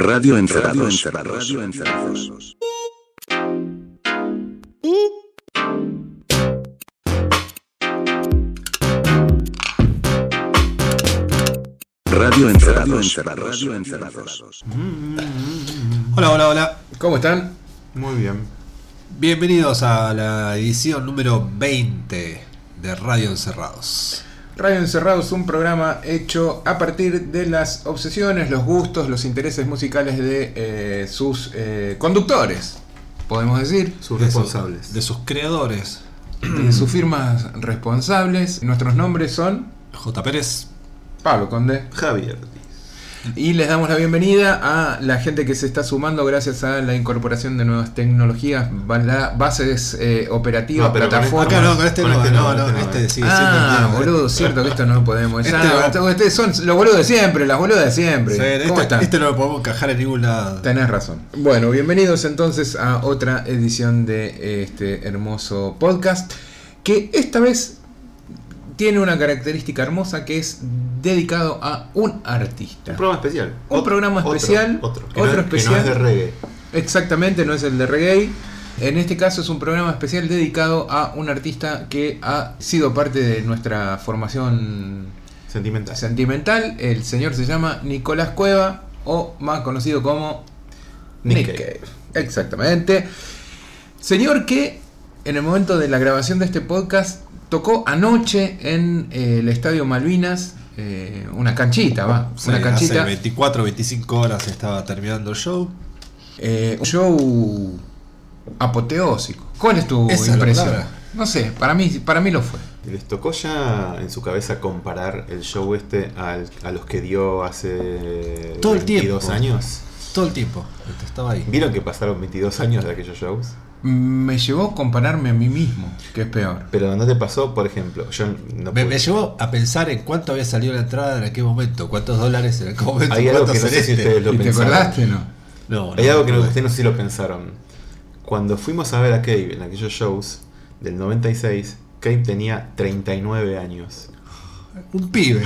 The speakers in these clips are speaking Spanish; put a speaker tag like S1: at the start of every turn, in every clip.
S1: Radio Encerrados. Radio Encerrados. Radio Encerrados. Radio Encerrados.
S2: Hola, hola, hola.
S3: ¿Cómo están?
S4: Muy bien.
S2: Bienvenidos a la edición número 20 de Radio Encerrados.
S3: Radio Encerrado es un programa hecho a partir de las obsesiones, los gustos, los intereses musicales de eh, sus eh, conductores, podemos decir,
S4: Sus
S2: De su-
S4: responsables.
S2: de sus creadores.
S3: de sus firmas responsables. Nuestros nombres son
S2: J. Pérez.
S3: Pablo Conde.
S4: Javier.
S3: Y les damos la bienvenida a la gente que se está sumando gracias a la incorporación de nuevas tecnologías, bases eh, operativas,
S4: No, pero con
S3: plataformas.
S2: Acá no, con este no,
S4: este
S2: no,
S4: no,
S2: no,
S4: con este
S2: este
S4: no.
S2: sigue
S3: Ah,
S2: siendo.
S3: boludo, cierto que esto no lo podemos.
S2: Este
S3: Ah, son los boludos de siempre, las boludas de siempre.
S2: Sí,
S3: ¿Cómo
S2: este,
S3: están?
S2: este no lo podemos encajar en ningún lado.
S3: Tenés razón. Bueno, bienvenidos entonces a otra edición de este hermoso podcast que esta vez tiene una característica hermosa que es dedicado a un artista.
S4: Un programa especial.
S3: Un programa especial,
S4: Otro.
S3: Otro
S4: no,
S3: especial.
S4: Que no es de reggae.
S3: Exactamente, no es el de reggae. En este caso es un programa especial dedicado a un artista que ha sido parte de nuestra formación
S4: Sentimental.
S3: sentimental. El señor se llama Nicolás Cueva o más conocido como
S4: Nick. Cave.
S3: Exactamente. Señor que en el momento de la grabación de este podcast tocó anoche en eh, el Estadio Malvinas eh, una canchita, va,
S2: Sí,
S3: una
S2: hace
S3: canchita.
S2: 24, 25 horas estaba terminando el show.
S3: eh, un show apoteósico. ¿Cuál es tu
S2: Esa
S3: impresión? No sé, para mí, para mí lo fue.
S4: ¿Les tocó ya en su cabeza comparar el show este al- a los que dio hace
S2: Todo el
S4: 22
S2: tiempo.
S4: años?
S2: Todo el tiempo. Estaba ahí.
S4: ¿Vieron que pasaron 22 años de aquellos shows?
S3: Me llevó a compararme a mí mismo, que es peor.
S4: Pero ¿no te pasó, por ejemplo? Yo no
S2: Me, me llevó a pensar en cuánto había salido la entrada en aquel momento, cuántos dólares en aquel momento.
S4: Hay algo que no sé si ustedes lo
S3: ¿Y te
S4: pensaron.
S3: acordaste no?
S2: No,
S4: Hay algo que no,
S2: no.
S4: ustedes no sé si lo pensaron. Cuando fuimos a ver a Cave en aquellos shows del 96, Cave tenía 39 años.
S2: Un pibe.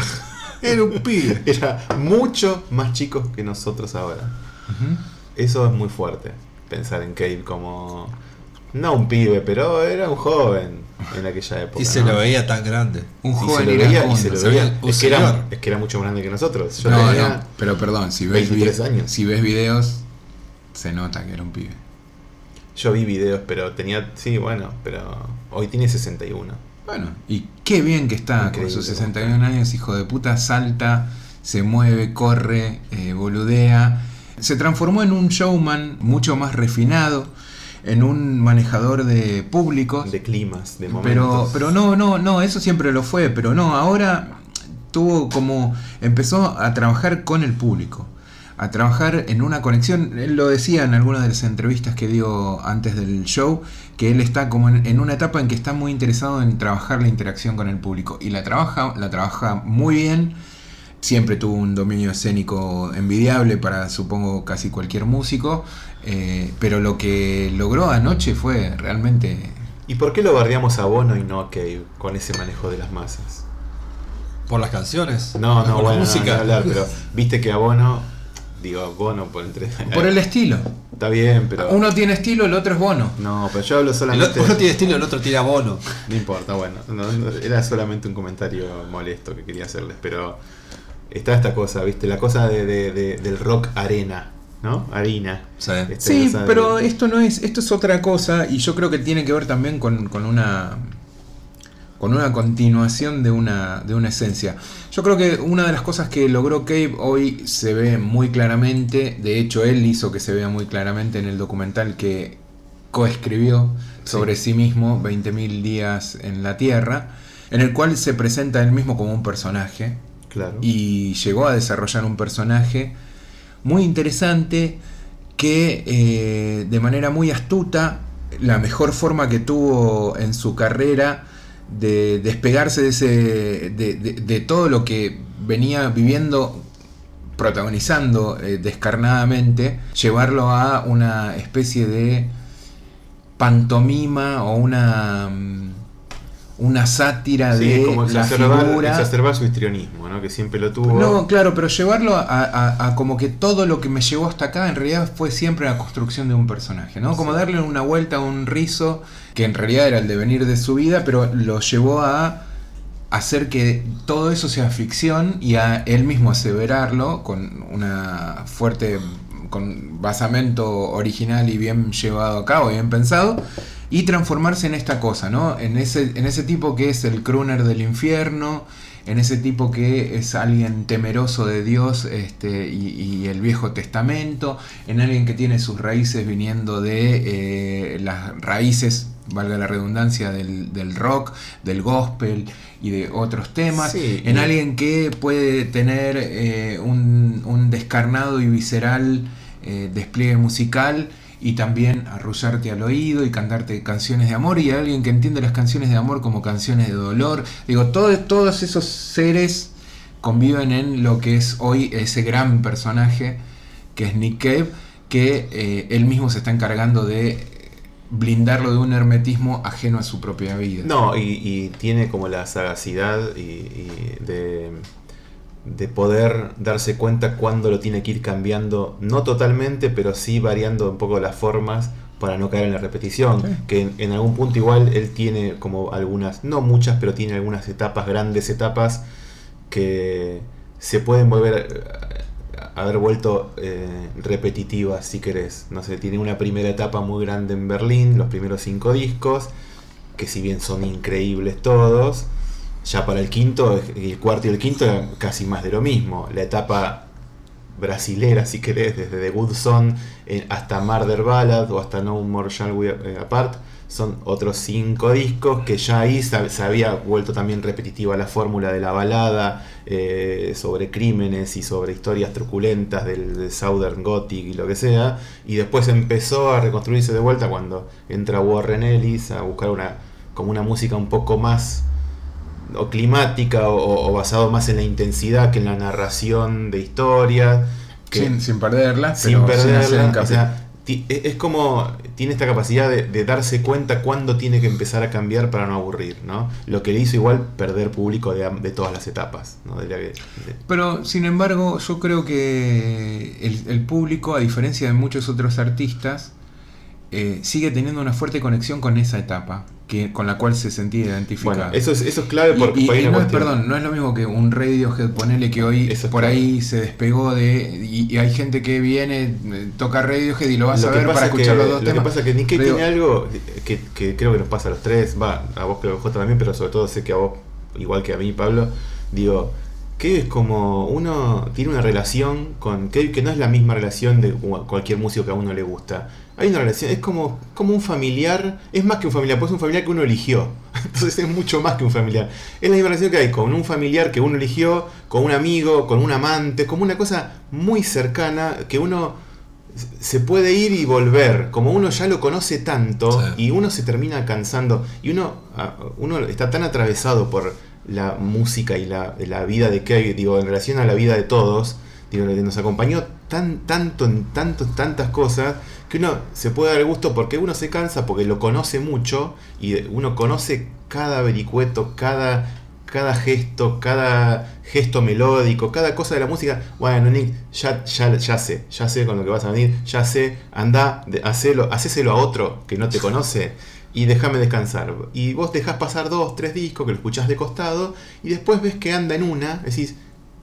S2: Era un pibe.
S4: Era mucho más chico que nosotros ahora. Eso es muy fuerte. Pensar en Cave como. No un pibe, pero era un joven en aquella época.
S2: Y se
S4: ¿no?
S2: lo veía tan grande.
S3: Un
S4: Y se
S3: joven
S4: lo veía, y se lo
S2: se
S4: veía. Es que, era, es que era mucho más grande que nosotros. Yo
S3: No,
S4: tenía-
S3: no, pero perdón, si ves,
S4: 23
S3: vi-
S4: años.
S3: si ves videos, se nota que era un pibe.
S4: Yo vi videos, pero tenía. Sí, bueno, pero. Hoy tiene 61.
S3: Bueno, y qué bien que está
S4: Increíble,
S3: con sus 61 años, hijo de puta, salta, se mueve, corre, eh, boludea. Se transformó en un showman mucho más refinado, en un manejador de públicos.
S4: De climas, de
S3: Pero,
S4: momentos.
S3: pero no, no, no, eso siempre lo fue, pero no, ahora tuvo como, empezó a trabajar con el público, a trabajar en una conexión, él lo decía en algunas de las entrevistas que dio antes del show, que él está como en, en una etapa en que está muy interesado en trabajar la interacción con el público, y la trabaja, la trabaja muy bien, siempre tuvo un dominio escénico envidiable para supongo casi cualquier músico, eh, pero lo que logró anoche fue realmente
S4: ¿Y por qué lo bardeamos a Bono y no a Cave con ese manejo de las masas?
S2: Por las canciones.
S4: No, no,
S2: por
S4: bueno,
S2: la
S4: no,
S2: música.
S4: hablar, pero viste que a Bono, digo, a Bono por entre.
S3: por el estilo.
S4: Está bien, pero.
S3: Uno tiene estilo, el otro es bono.
S4: No, pero yo hablo
S2: El
S4: solamente.
S2: otro uno tiene estilo, el otro tiene abono.
S4: No importa, bueno, no, no, era solamente un comentario molesto que quería hacerles, pero está esta cosa, ¿viste? La cosa de, de- de- del rock arena, ¿no? Harina.
S2: Sí.
S4: Este,
S3: Sí, pero
S4: de-
S3: esto no es, esto es otra cosa y yo creo que tiene que ver también con, con una con una continuación de una, de una esencia. Yo creo que una de las cosas que logró Cave hoy se ve muy claramente, de hecho él hizo que se vea muy claramente en el documental que coescribió sobre sí mismo, 20.000 días en la Tierra, en el cual se presenta él mismo como un personaje, Y llegó a desarrollar un personaje muy interesante que eh, de manera muy astuta, la mejor forma que tuvo en su carrera de despegarse de, ese, de, todo lo que venía viviendo, protagonizando eh, descarnadamente, llevarlo a una especie de pantomima o una... una sátira
S4: Sí,
S3: de
S4: como
S3: la
S4: exacerbar,
S3: figura.
S4: exacerbar su histrionismo, ¿no? Que siempre lo tuvo.
S3: No, claro, pero llevarlo a, a- a como que todo lo que me llevó hasta acá en realidad fue siempre la construcción de un personaje, ¿no? Como darle una vuelta a un rizo que en realidad era el devenir de su vida, pero lo llevó a hacer que todo eso sea ficción y a él mismo aseverarlo con una fuerte con basamento original y bien llevado a cabo, bien pensado, y transformarse en esta cosa, ¿no? En ese, en ese tipo que es el crooner del infierno, en ese tipo que es alguien temeroso de Dios este, y, y el Viejo Testamento, en alguien que tiene sus raíces viniendo de eh, las raíces, valga la redundancia, del, del rock, del gospel y de otros temas,
S4: Sí,
S3: en
S4: y-
S3: alguien que puede tener eh, un, un descarnado y visceral eh, despliegue musical y también arrullarte al oído y cantarte canciones de amor y alguien que entiende las canciones de amor como canciones de dolor. Digo, todo- todos esos seres conviven en lo que es hoy ese gran personaje que es Nick Cave, que eh, él mismo se está encargando de blindarlo de un hermetismo ajeno a su propia vida.
S4: No, y, tiene como la sagacidad y de, de poder darse cuenta cuándo lo tiene que ir cambiando, no totalmente, pero sí variando un poco las formas para no caer en la repetición. Que en, en algún punto igual él tiene como algunas, no muchas, pero tiene algunas etapas, grandes etapas, que se pueden volver a, a haber vuelto eh, repetitivas, si querés. No sé, tiene una primera etapa muy grande en Berlín, los primeros cinco discos, que si bien son increíbles todos, ya para el quinto, el cuarto y el quinto eran casi más de lo mismo. La etapa brasilera, si querés, desde The Good Son eh, hasta Murder Ballad o hasta No More Shall We eh, Apart, son otros cinco discos que ya ahí se, había vuelto también repetitiva la fórmula de la balada eh, sobre crímenes y sobre historias truculentas del, del Southern Gothic y lo que sea, y después empezó a reconstruirse de vuelta cuando entra Warren Ellis a buscar una como una música un poco más o climática o, o basado más en la intensidad que en la narración de historias. Que,
S3: sin, sin perderla,
S4: sin
S3: pero sin hacer
S4: perderla. o sea, e- es como tiene esta capacidad de, de darse cuenta cuándo tiene que empezar a cambiar para no aburrir, ¿no? Lo que le hizo igual perder público de, de todas las etapas, ¿no? De la que- de-
S3: Pero sin embargo, yo creo que el, el público, a diferencia de muchos otros artistas, eh, sigue teniendo una fuerte conexión con esa etapa, que, con la cual se sentía identificado.
S4: bueno, eso es, eso es clave
S3: Y-
S4: porque
S3: y, y
S4: hay
S3: no es, perdón, no es lo mismo que un Radiohead, ponele que hoy
S4: es
S3: por
S4: claro.
S3: ahí se despegó de. Y, y hay gente que viene, eh, toca Radiohead y lo vas
S4: Lo
S3: a
S4: que
S3: ver para
S4: que-
S3: escuchar los dos
S4: Lo
S3: temas.
S4: que pasa es que Cave
S3: Pero-
S4: tiene algo que, que creo que nos pasa a los tres, va, a vos creo que también, pero sobre todo sé que a vos, igual que a mí, Pablo, digo, que es como uno tiene una relación con que no es la misma relación de cu- cualquier músico que a uno le gusta. Hay una relación, es como, como un familiar, es más que un familiar, pues es un familiar que uno eligió. Entonces es mucho más que un familiar. Es la misma relación que hay con un familiar que uno eligió, con un amigo, con un amante, como una cosa muy cercana que uno se puede ir y volver, como uno ya lo conoce tanto
S2: Sí.
S4: y uno se termina cansando y uno, uno está tan atravesado por la música y la, la vida de Kevin, digo, en relación a la vida de todos, digo, que nos acompañó tan, tanto en tanto, tantas cosas que uno se puede dar gusto porque uno se cansa porque lo conoce mucho y uno conoce cada vericueto, cada, cada gesto, cada gesto melódico, cada cosa de la música. Bueno, Nick, ya, ya, ya sé, ya sé con lo que vas a venir, ya sé, anda, hacéselo a otro que no te conoce y déjame descansar. Y vos dejás pasar dos, tres discos que lo escuchás de costado y después ves que anda en una, decís,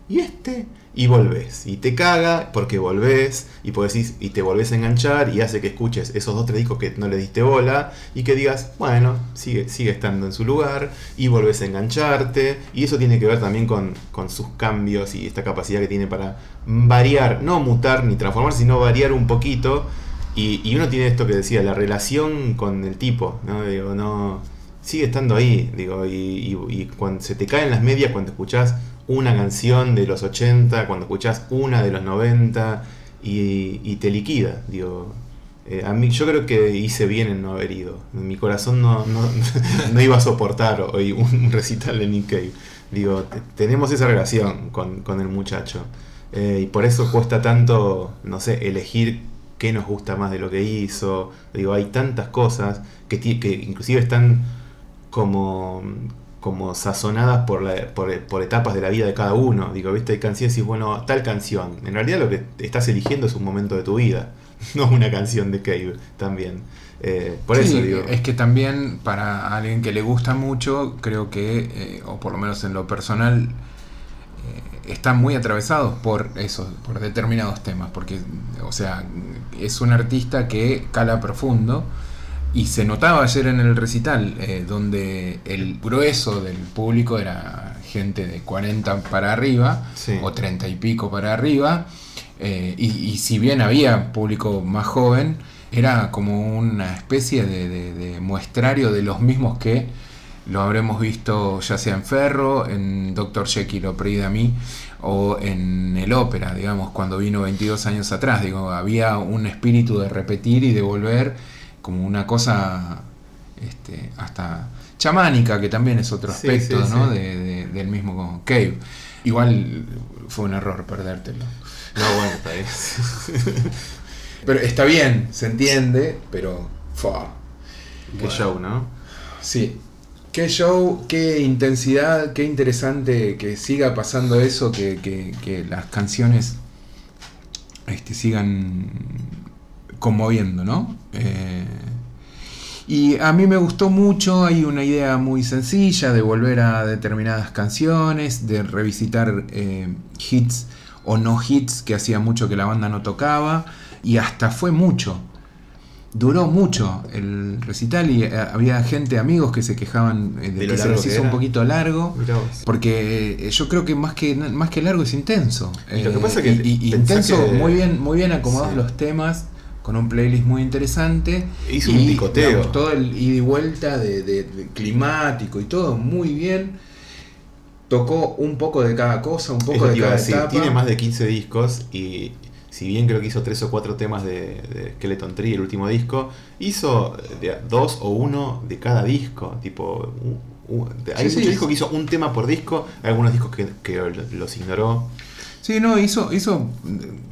S4: ¿y este? Y volvés. Y te caga porque volvés y, decís, y te volvés a enganchar y hace que escuches esos dos, tres discos que no le diste bola y que digas, bueno, sigue, sigue estando en su lugar y volvés a engancharte. Y eso tiene que ver también con, con sus cambios y esta capacidad que tiene para variar, no mutar ni transformarse, sino variar un poquito. Y, y uno tiene esto que decía, la relación con el tipo, ¿no? Digo, no. Sigue estando ahí, digo, y, y- y cuando se te caen las medias cuando escuchás una canción de los 80, cuando escuchás una de los 90 y, y te liquida, digo. Eh, a mí, yo creo que hice bien en no haber ido. Mi corazón no, no, no iba a soportar hoy un recital de Nick Cave. Digo, te- tenemos esa relación con, con el muchacho. Eh, y por eso cuesta tanto, no sé, elegir qué nos gusta más de lo que hizo. Digo, hay tantas cosas que, que inclusive están como, como sazonadas por, la- por, por etapas de la vida de cada uno. Digo, viste, hay canciones y bueno, tal canción. En realidad lo que estás eligiendo es un momento de tu vida, no una canción de Cave también. Eh, por
S3: Sí,
S4: eso digo.
S3: Es que también para alguien que le gusta mucho, creo que, eh, o por lo menos en lo personal, eh, están muy atravesados por eso, por determinados temas. Porque, o sea, es un artista que cala profundo. Y se notaba ayer en el recital, eh, donde el grueso del público era gente de 40 para arriba,
S4: Sí.
S3: o 30 y pico para arriba, eh, y, y si bien había público más joven, era como una especie de, de- de muestrario de los mismos que lo habremos visto ya sea en Ferro, en Dr. Jekyll o Pride a mí, o en el ópera, digamos, cuando vino 22 años atrás. Digo, había un espíritu de repetir y de volver como una cosa este, hasta chamánica, que también es otro aspecto
S4: sí,
S3: ¿no?
S4: sí.
S3: de- de- del mismo Cave. Igual fue un error perdértelo.
S4: No, bueno, está bien.
S3: Pero está bien, se entiende, pero... fua.
S4: Qué show, ¿no?
S3: Sí. Qué show, qué intensidad, qué interesante que siga pasando eso, que, que- que las canciones este, sigan conmoviendo, ¿no? Eh, y a mí me gustó mucho, hay una idea muy sencilla de volver a determinadas canciones, de revisitar eh, hits o no hits que hacía mucho que la banda no tocaba, y hasta fue mucho. Duró mucho el recital y eh, había gente, amigos que se quejaban eh, de, que se les
S4: que
S3: hizo un poquito largo. Porque eh, yo creo que más que más que largo es intenso.
S4: Y lo que
S3: Eh,
S4: pasa que
S3: y- y-
S4: pensá
S3: intenso,
S4: que-
S3: muy bien, muy bien acomodados
S4: Sí.
S3: los temas, con un playlist muy interesante.
S4: Hizo
S3: y,
S4: un picoteo.
S3: digamos, todo el ida y vuelta de, de- de climático y todo muy bien. Tocó un poco de cada cosa, un poco de cada
S4: decir,
S3: etapa.
S4: tiene más de 15 discos y si bien creo que hizo tres o cuatro temas de, de Skeleton Tree, el último disco, hizo de- dos o uno de cada disco. Tipo, u- u- de- hay
S3: Sí,
S4: muchos
S3: sí.
S4: discos que hizo un tema por disco, hay algunos discos que, que los ignoró.
S3: Sí, no, hizo, hizo,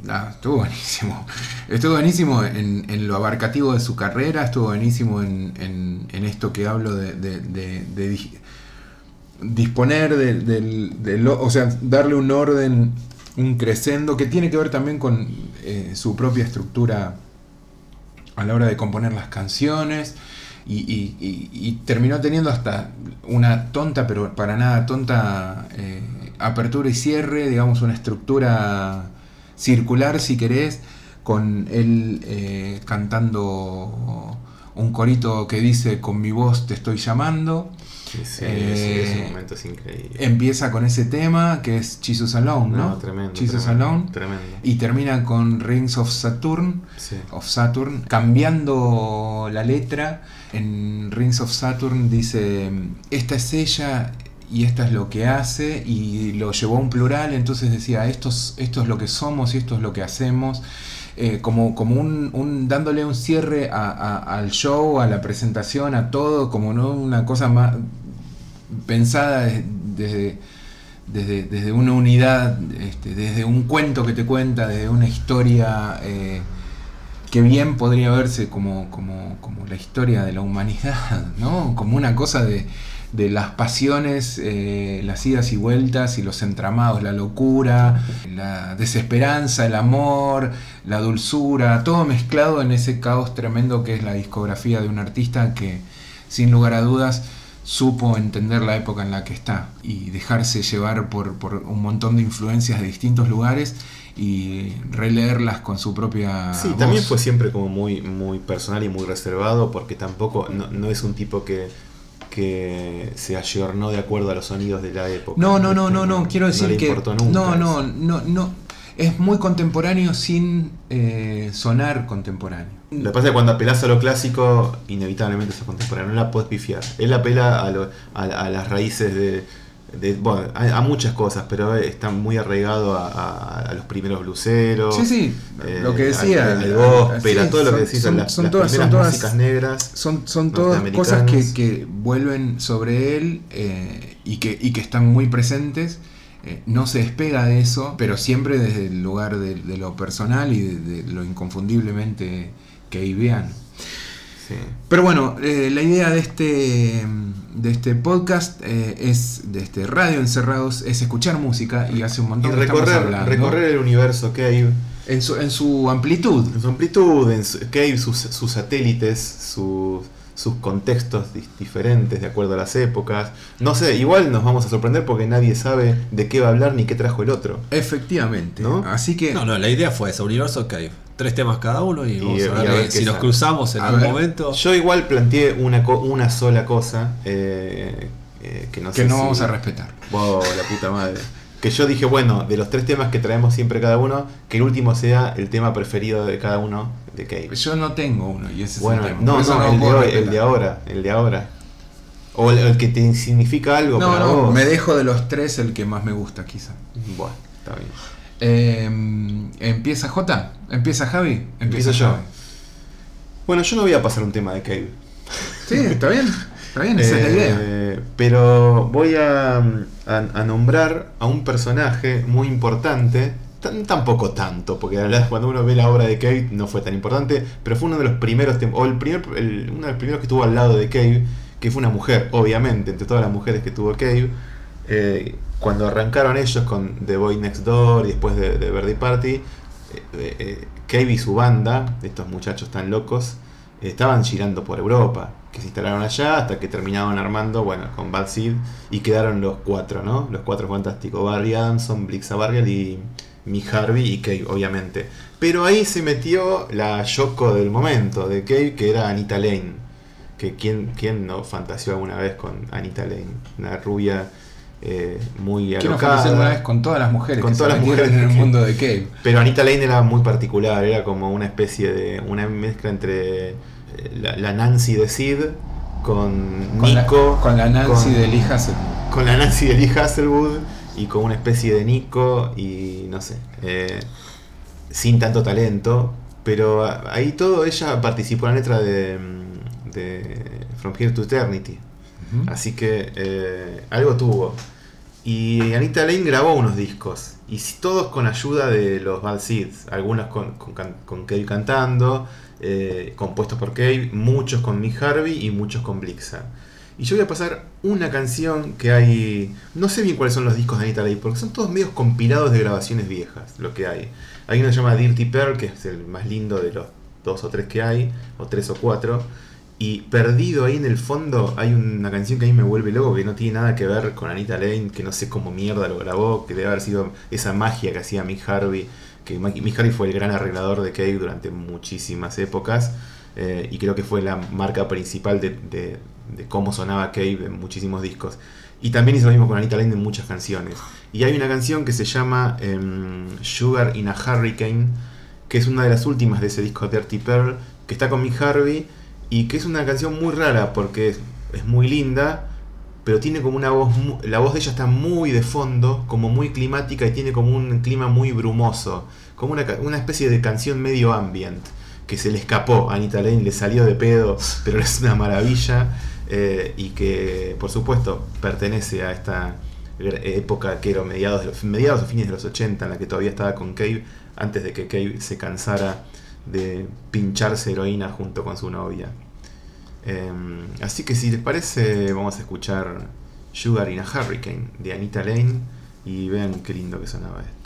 S3: ah, estuvo buenísimo. Estuvo buenísimo en, lo abarcativo de su carrera, estuvo buenísimo en, en- esto que hablo de, de- de- de di- disponer de, del- o sea, darle un orden, un crescendo, que tiene que ver también con eh, su propia estructura a la hora de componer las canciones. Y, y- y- y terminó teniendo hasta una tonta, pero para nada tonta, eh, apertura y cierre, digamos, una estructura circular, si querés, con él eh, cantando un corito que dice, con mi voz te estoy llamando.
S4: Sí, sí,
S3: Eh,
S4: sí, ese momento es increíble.
S3: Empieza con ese tema que es Jesus Alone, ¿no?
S4: No, tremendo.
S3: Jesus
S4: tremendo,
S3: Alone.
S4: Tremendo.
S3: Y termina con Rings of Saturn, of Saturn, cambiando la letra. En Rings of Saturn dice, esta es ella y esta es lo que hace, y lo llevó a un plural, entonces decía, esto es, esto es lo que somos y esto es lo que hacemos. Eh, como, como un, dándole un cierre a- a- al show, a la presentación, a todo, como no una cosa más pensada de- desde, desde, desde una unidad, este, desde un cuento que te cuenta, desde una historia eh, que bien podría verse como, como, como la historia de la humanidad, ¿no? Como una cosa de, de las pasiones, eh, las idas y vueltas y los entramados, la locura, la desesperanza, el amor, la dulzura, todo mezclado en ese caos tremendo que es la discografía de un artista que, sin lugar a dudas, supo entender la época en la que está y dejarse llevar por, por un montón de influencias de distintos lugares y releerlas con su propia
S4: Sí,
S3: voz.
S4: también fue siempre como muy, muy personal y muy reservado porque tampoco, no, no es un tipo que, que se ayornó de acuerdo a los sonidos de la época.
S3: No, no, no, no, no, quiero decir
S4: le
S3: que
S4: importó nunca
S3: no, no, no, no, es muy contemporáneo sin eh, sonar contemporáneo.
S4: Lo que pasa es que cuando apelás a lo clásico, inevitablemente sos contemporáneo, no la puedes pifiar. Él apela a, lo- a, a las raíces de, de- bueno, a, a muchas cosas, pero está muy arraigado a, a- a los primeros bluseros.
S3: Sí, sí,
S4: eh,
S3: lo que decía,
S4: al, al- gospel,
S3: sí,
S4: todo lo que
S3: son-
S4: decís,
S3: son-
S4: las,
S3: son
S4: las
S3: todas- son
S4: primeras
S3: todas-
S4: músicas negras.
S3: Son, son todas cosas que, que vuelven sobre él eh, y, que, y que están muy presentes. Eh, no se despega de eso, pero siempre desde el lugar de, de lo personal y de, de lo inconfundiblemente keiviano.
S4: Sí.
S3: Pero bueno, eh, la idea de este, de este podcast eh, es, de este Radio Encerrados, es escuchar música y hace un
S4: Y
S3: montón que estamos
S4: recorrer,
S3: hablando.
S4: recorrer el universo Cave
S3: en, su, en su amplitud.
S4: en su amplitud, en su- Cave, sus, sus satélites, sus, sus contextos di- diferentes de acuerdo a las épocas. No sé, igual nos vamos a sorprender porque nadie sabe de qué va a hablar ni qué trajo el otro.
S3: Efectivamente.
S4: ¿No?
S3: Así que
S2: No, no, la idea fue esa, Universo Cave. Tres temas cada uno y vamos
S4: Y-
S2: a
S4: y
S2: ver,
S4: a ver qué
S2: si nos
S4: sale.
S2: cruzamos en
S3: A
S2: algún
S3: ver,
S2: momento.
S4: Yo igual planteé una, co- una sola cosa eh, eh, que no
S3: que
S4: sé
S3: no
S4: si-
S3: vamos a respetar.
S4: Wow, la puta madre. Que yo dije, bueno, de los tres temas que traemos siempre cada uno, que el último sea el tema preferido de cada uno de Cave.
S3: Yo no tengo uno y ese
S4: Bueno,
S3: es el tema.
S4: no,
S3: eso
S4: no, el de, hoy, el de ahora, el de ahora. O el, el que te significa algo
S3: No,
S4: para
S3: no,
S4: vos.
S3: me dejo de los tres el que más me gusta, quizá.
S4: Bueno, está bien.
S3: Eh, ¿Empieza J? ¿Empieza Javi?
S4: Empiezo yo. Bueno, yo no voy a pasar un tema de Cave.
S3: Sí, está bien. Está bien, esa es la idea.
S4: Eh, Pero voy a, a- a nombrar a un personaje muy importante. Tan- tampoco tanto, porque la verdad, cuando uno ve la obra de Cave no fue tan importante, pero fue uno de los primeros, o el primer, el- uno de los primeros que estuvo al lado de Cave, que fue una mujer, obviamente, entre todas las mujeres que tuvo Cave. Eh, cuando arrancaron ellos con The Boy Next Door y después de, de Birthday Party, eh, eh, eh, y su banda, estos muchachos tan locos, estaban girando por Europa, que se instalaron allá hasta que terminaron armando, bueno, con Bad Seed y quedaron los cuatro, ¿no? Los cuatro fantásticos, Barry Adamson, Blixa Barrier y Mick Harvey y Cave, obviamente. Pero ahí se metió la Yoko del momento de Cave, que era Anita Lane. Que quién, quién no fantaseó alguna vez con Anita Lane, una rubia eh, muy alocada.
S3: fantasear una vez con todas las mujeres
S4: Con
S3: que
S4: todas
S3: se
S4: las mujeres
S3: en el mundo de Cave.
S4: Pero Anita Lane era muy particular, era como una especie de. una mezcla entre eh, la, la Nancy de Sid con,
S3: Con la-
S4: Nico.
S3: con la Nancy
S4: con-
S3: de Lee Hasselhoff.
S4: Con la Nancy de Lee Hasselwood y con una especie de Nico y no sé. eh, sin tanto talento. Pero ahí todo ella participó en la letra de, mm, de From Here to Eternity. Así que eh, algo tuvo. Y Anita Lane grabó unos discos. Y todos con ayuda de los Bad Seeds. Algunos con, con, cantando, eh, compuestos por Cave. Muchos con Mick Harvey y muchos con Blixa. Y yo voy a pasar una canción que hay. No sé bien cuáles son los discos de Anita Lane, porque son todos medios compilados de grabaciones viejas, lo que hay. Hay uno que se llama Dirty Pearl, que es el más lindo de los dos o tres que hay, o tres o cuatro. Y perdido ahí en el fondo hay una canción que a mí me vuelve loco, que no tiene nada que ver con Anita Lane, que no sé cómo mierda lo grabó, que debe haber sido esa magia que hacía Mick Harvey, que Mick Harvey fue el gran arreglador de Cave durante muchísimas épocas, eh, y creo que fue la marca principal de, de- de cómo sonaba Cave en muchísimos discos. Y también hizo lo mismo con Anita Lane en muchas canciones. Y hay una canción que se llama em, Sugar in a Hurricane, que es una de las últimas de ese disco Dirty Pearl, que está con Mick Harvey y que es una canción muy rara porque es, muy linda, pero tiene como una voz, la voz de ella está muy de fondo, como muy climática y tiene como un clima muy brumoso, como una, una especie de canción medio ambient, que se le escapó a Anita Lane, le salió de pedo, pero es una maravilla eh, y que por supuesto pertenece a esta época que era mediados, mediados o fines de los 80 en la que todavía estaba con Cave, antes de que Cave se cansara de pincharse heroína junto con su novia. Em, así que si les parece, vamos a escuchar Sugar in a Hurricane de Anita Lane y vean qué lindo que sonaba esto.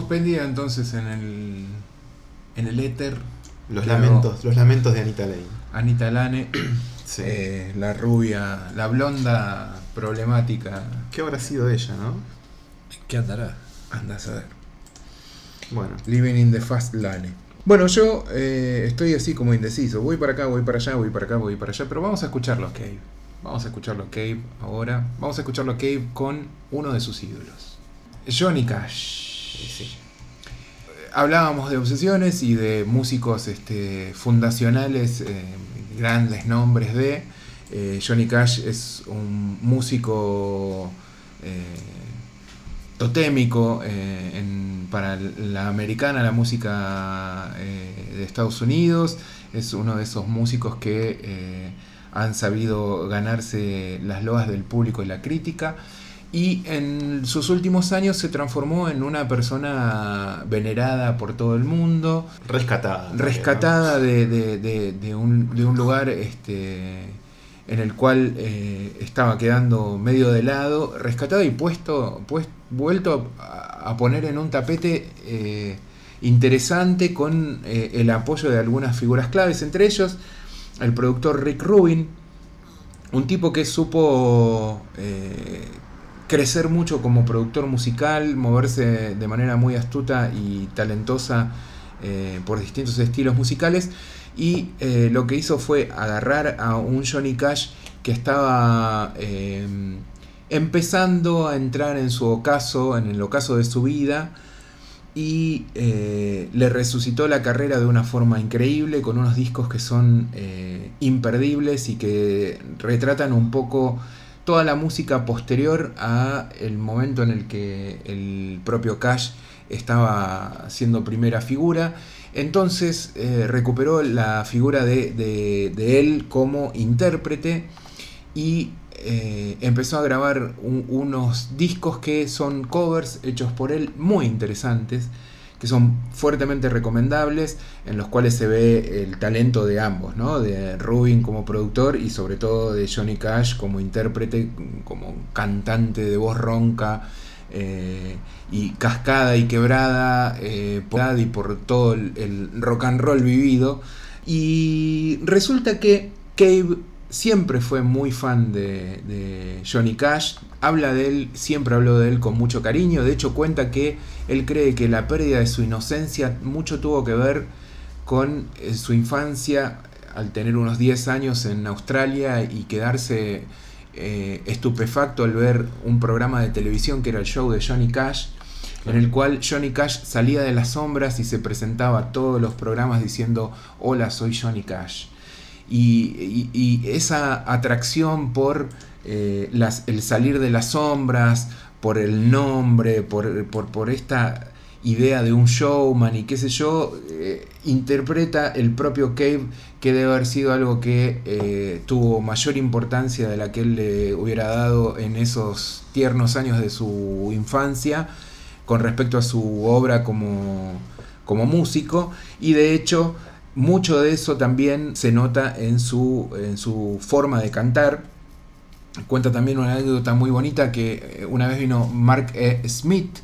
S3: Suspendida entonces en el, en el éter.
S4: Los
S3: Claro.
S4: lamentos, los lamentos de Anita Lane.
S3: Anita Lane,
S4: Sí.
S3: eh, la rubia, la blonda problemática.
S4: ¿Qué habrá sido ella, no?
S2: ¿Qué andará?
S3: Andás a ver.
S4: Bueno,
S3: Living in the Fast Lane. Bueno, yo eh, estoy así como indeciso. Voy para acá, voy para allá, voy para acá, voy para allá. Pero vamos a escuchar los Cave. Vamos a escuchar los Cave ahora. Vamos a escuchar los Cave con uno de sus ídolos. Johnny Cash. Hablábamos de obsesiones y de músicos este, fundacionales, eh, grandes nombres de. eh, Johnny Cash es un músico eh, totémico eh, para la americana, la música eh, de Estados Unidos. Es uno de esos músicos que han sabido ganarse las loas del público y la crítica. Y en sus últimos años se transformó en una persona venerada por todo el mundo,
S4: Rescatada. también, ¿no?
S3: rescatada de, de- de- un, de un lugar este, en el cual eh, estaba quedando medio de lado, rescatada y puesto, pues, vuelto a, a poner en un tapete eh, interesante con eh, el apoyo de algunas figuras claves, entre ellos el productor Rick Rubin, un tipo que supo crecer mucho como productor musical, moverse de manera muy astuta y talentosa eh, por distintos estilos musicales. Y eh, lo que hizo fue agarrar a un Johnny Cash que estaba eh, empezando a entrar en su ocaso, en el ocaso de su vida, y le resucitó la carrera de una forma increíble, con unos discos que son imperdibles y que retratan un poco toda la música posterior a el momento en el que el propio Cash estaba siendo primera figura. Entonces eh, recuperó la figura de, de- él como intérprete y eh, empezó a grabar un- unos discos que son covers hechos por él muy interesantes, que son fuertemente recomendables, en los cuales se ve el talento de ambos, ¿no? de Rubin como productor y sobre todo de Johnny Cash como intérprete, como cantante de voz ronca. eh, y cascada y quebrada eh, por, y por todo el, el rock and roll vivido y resulta que Cave siempre fue muy fan de, de Johnny Cash, habla de él, siempre habló de él con mucho cariño, de hecho cuenta que él cree que la pérdida de su inocencia mucho tuvo que ver con eh, su infancia al tener unos 10 años en Australia y quedarse eh, estupefacto al ver un programa de televisión que era el show de Johnny Cash, en el cual Johnny Cash salía de las sombras y se presentaba a todos los programas diciendo, hola, soy Johnny Cash. Y, esa atracción por eh, las- el salir de las sombras, por el nombre, por, por- por esta idea de un showman y qué sé yo, eh, interpreta el propio Cave que debe haber sido algo que eh, tuvo mayor importancia de la que él le hubiera dado en esos tiernos años de su infancia con respecto a su obra como, como músico y de hecho mucho de eso también se nota en su, en su forma de cantar. Cuenta también una anécdota muy bonita que eh, una vez vino Mark E. Smith,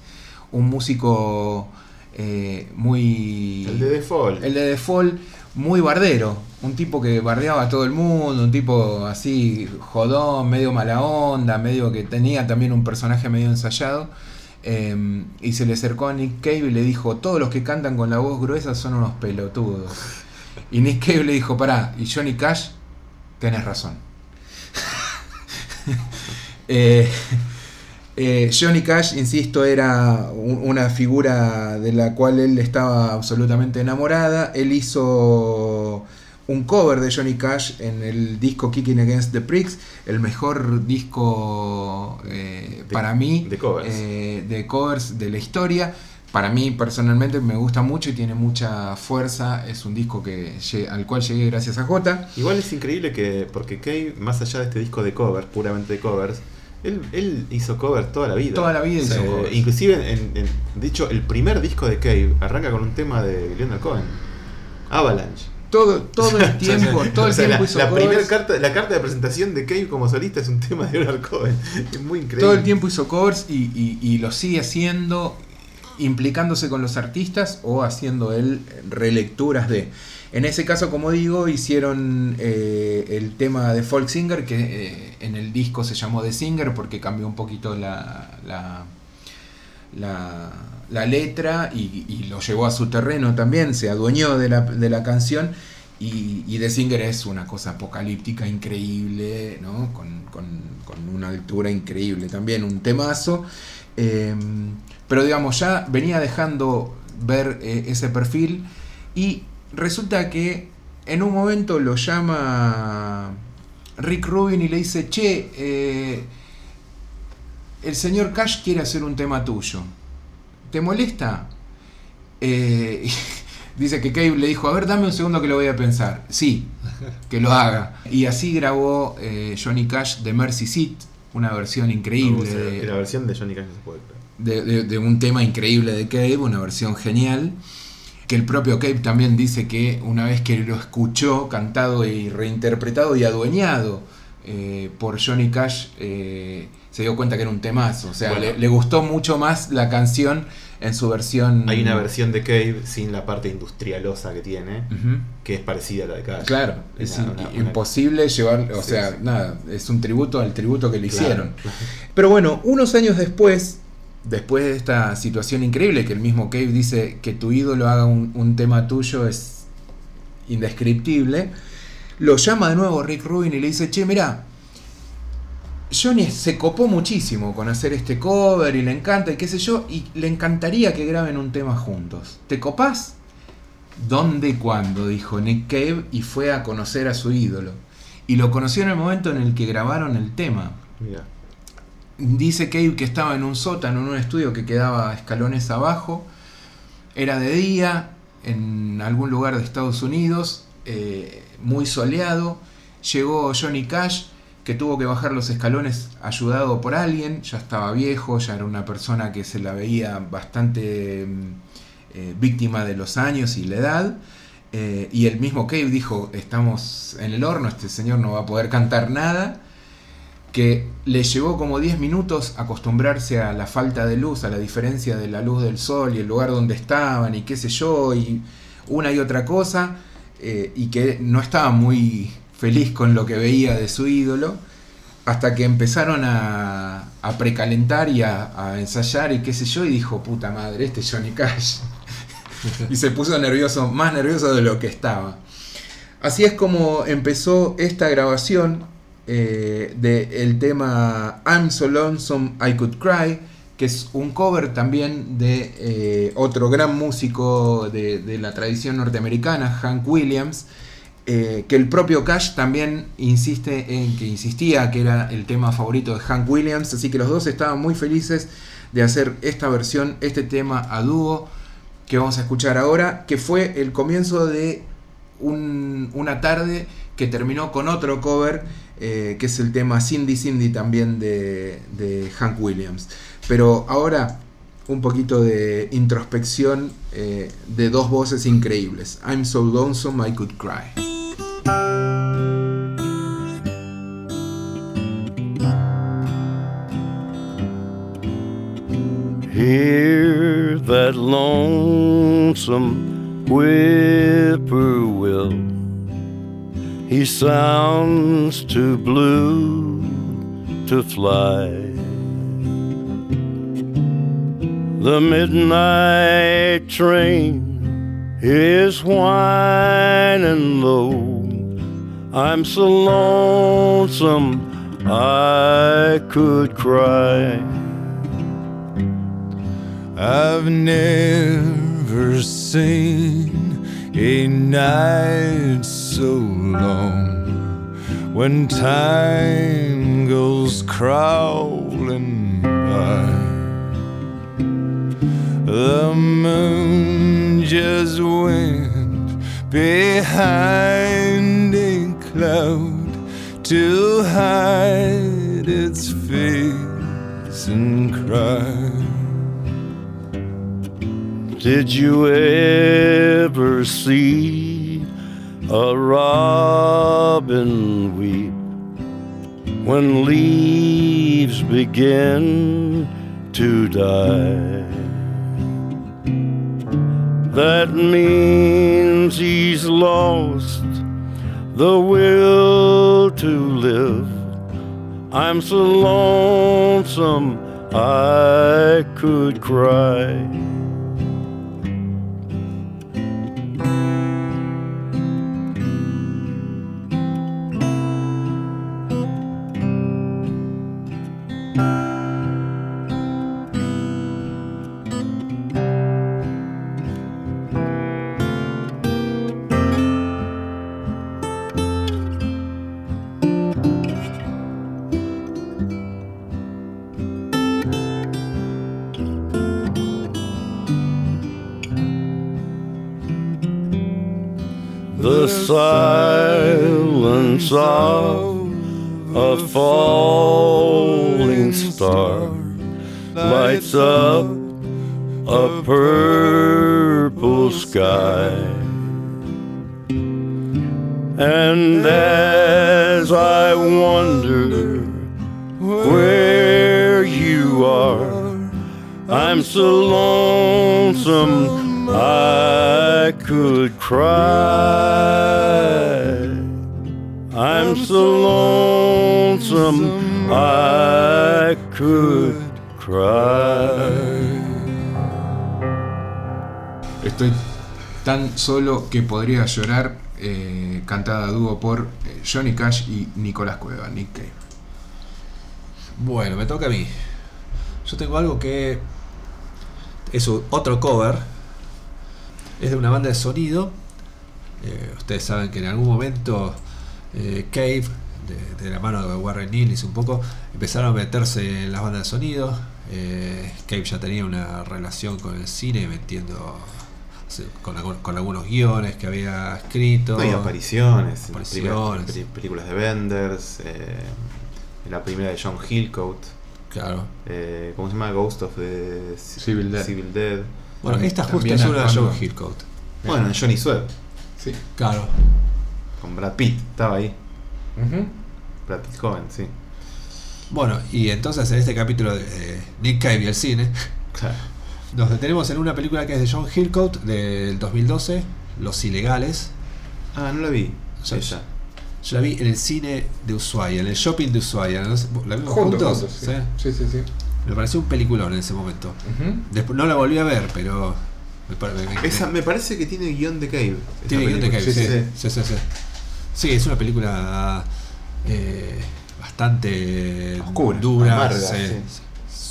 S3: un músico eh, muy...
S4: El de Default.
S3: El de Default, muy bardero. Un tipo que bardeaba a todo el mundo, un tipo así jodón, medio mala onda, medio que tenía también un personaje medio ensayado. Eh, y se le acercó a Nick Cave y le dijo, todos los que cantan con la voz gruesa son unos pelotudos. Y Nick Cave le dijo, pará, y Johnny Cash, tenés razón. Eh, eh, Johnny Cash, insisto, era un- una figura de la cual él estaba absolutamente enamorada. Él hizo un cover de Johnny Cash en el disco Kicking Against the Pricks, el mejor disco eh,
S4: De-
S3: para mí
S4: de covers.
S3: eh, de covers de la historia. Para mí personalmente me gusta mucho y tiene mucha fuerza. Es un disco que al cual llegué gracias a Jota.
S4: Igual es increíble que, porque Cave, más allá de este disco de covers, puramente de covers, él, él hizo covers toda la vida.
S3: Toda la vida hizo covers.
S4: Inclusive, en, en- de hecho, el primer disco de Cave arranca con un tema de Leonard Cohen, Avalanche.
S3: Todo, todo el tiempo, todo el
S4: O sea,
S3: tiempo
S4: la,
S3: hizo
S4: la
S3: covers.
S4: primera carta, la carta de presentación de Cave como solista es un tema de Leonard Cohen. Es muy increíble.
S3: Todo el tiempo hizo covers y, y- y lo sigue haciendo, implicándose con los artistas o haciendo él relecturas de. En ese caso, como digo, hicieron eh, el tema de Folk Singer, que eh, en el disco se llamó The Singer porque cambió un poquito la, la, la- letra y, lo llevó a su terreno también, se adueñó de la, de la canción. Y, y The Singer es una cosa apocalíptica increíble, ¿no? con, con- una lectura increíble también, un temazo. Eh, pero digamos, ya venía dejando ver eh, ese perfil y resulta que en un momento lo llama Rick Rubin y le dice, che, eh, el señor Cash quiere hacer un tema tuyo. ¿Te molesta? Eh, dice que Cave le dijo, a ver, dame un segundo que lo voy a pensar. Sí, que lo haga. Y así grabó eh, Johnny Cash de Mercy Seat, una versión increíble
S4: O sea,
S3: de,
S4: la versión de Johnny Cash no se puede creer.
S3: De, de- de un tema increíble de Cave, una versión genial. Que el propio Cave también dice que una vez que lo escuchó cantado y reinterpretado y adueñado eh, por Johnny Cash, eh, se dio cuenta que era un temazo. O sea,
S4: Bueno.
S3: le, le gustó mucho más la canción en su versión.
S4: Hay una versión de Cave sin la parte industrialosa que tiene, que es parecida a la de Cash.
S3: Claro, es
S4: una- una-
S3: imposible llevar, o
S4: Sí,
S3: sea,
S4: sí.
S3: nada, es un tributo al tributo que le
S4: Claro.
S3: hicieron. Pero bueno, unos años después, después de esta situación increíble, que el mismo Cave dice que tu ídolo haga un, tema tuyo es indescriptible, lo llama de nuevo Rick Rubin y le dice, che, mira, Johnny se copó muchísimo con hacer este cover y le encanta y qué sé yo, y le encantaría que graben un tema juntos. ¿Te copás? ¿Dónde y cuándo? Dijo Nick Cave y fue a conocer a su ídolo. Y lo conoció en el momento en el que grabaron el tema.
S4: Mira.
S3: Dice Cave que estaba en un sótano, en un estudio que quedaba escalones abajo. Era de día, en algún lugar de Estados Unidos, eh, muy soleado. Llegó Johnny Cash, que tuvo que bajar los escalones ayudado por alguien. Ya estaba viejo, ya era una persona que se la veía bastante mm, eh, víctima de los años y la edad. Eh, y el mismo Cave dijo, estamos en el horno, este señor no va a poder cantar nada que le llevó como 10 minutos acostumbrarse a la falta de luz, a la diferencia de la luz del sol y el lugar donde estaban y qué sé yo, y una y otra cosa, eh, y que no estaba muy feliz con lo que veía de su ídolo, hasta que empezaron a, a precalentar y a, a ensayar y qué sé yo, y dijo, puta madre, este es Johnny Cash. y se puso nervioso, más nervioso de lo que estaba. Así es como empezó esta grabación eh, del tema I'm So Lonesome I Could Cry, que es un cover también de eh, otro gran músico de, la tradición norteamericana, Hank Williams, eh, que el propio Cash también insiste en que insistía que era el tema favorito de Hank Williams, así que los dos estaban muy felices de hacer esta versión, este tema a dúo que vamos a escuchar ahora, que fue el comienzo de un- una tarde que terminó con otro cover, eh, que es el tema Cindy Cindy también de, Hank Williams. Pero ahora un poquito de introspección eh, de dos voces increíbles. I'm so lonesome I could cry.
S5: Hear that lonesome whippoorwill. He sounds too blue to fly. The midnight train is whining low. I'm so lonesome I could cry.
S6: I've never seen a night so long when time goes crawling by. The moon just went behind a cloud to hide its face and cry. Did you ever see a robin weep when leaves begin to die? That means he's lost the will to live. I'm so lonesome I could cry.
S3: Tan solo que podría llorar, eh, cantada a dúo por eh, Johnny Cash y Nicolás Cueva, Nick Cave.
S2: Bueno, me toca a mí. Yo tengo algo que es otro cover. Es de una banda de sonido. Eh, ustedes saben que en algún momento Cave, de, la mano de Warren Ellis un poco, empezaron a meterse en las bandas de sonido. Cave ya tenía una relación con el cine, metiendo con, algunos guiones que había escrito.
S4: No hay apariciones,
S2: Apariciones.
S4: películas de Benders, eh, la primera de John Hillcoat,
S2: Claro.
S4: eh, ¿cómo se llama? Ghost of the
S3: Civil Dead.
S4: Dead.
S2: Bueno, esta justo
S3: También
S2: es una de. John Hillcoat.
S4: Bueno, en Johnny Sweat,
S3: Sí.
S2: Claro.
S4: con Brad Pitt, estaba ahí. Brad Pitt joven, sí.
S2: Bueno, y entonces en este capítulo de eh, Nick Cave y el cine,
S4: Claro.
S2: Nos detenemos en una película que es de John Hillcoat del 2012, Los Ilegales.
S4: Ah, no la vi.
S2: Sí.
S4: Esa.
S2: Yo la vi en el cine de Ushuaia, en el shopping de Ushuaia. ¿no? ¿La vimos juntos?
S3: sí.
S2: Sí.
S3: Sí, sí, sí.
S2: Me pareció un peliculón en ese momento. Después no la volví a ver, pero me, pare- me- me-
S4: Esa me parece que tiene guion de Cave.
S2: tiene guion de. Cave, sí, sí, sí, sí. Sí, es una película eh, bastante
S3: Oscura,
S2: dura,
S4: amarga,
S2: sí,
S4: sí.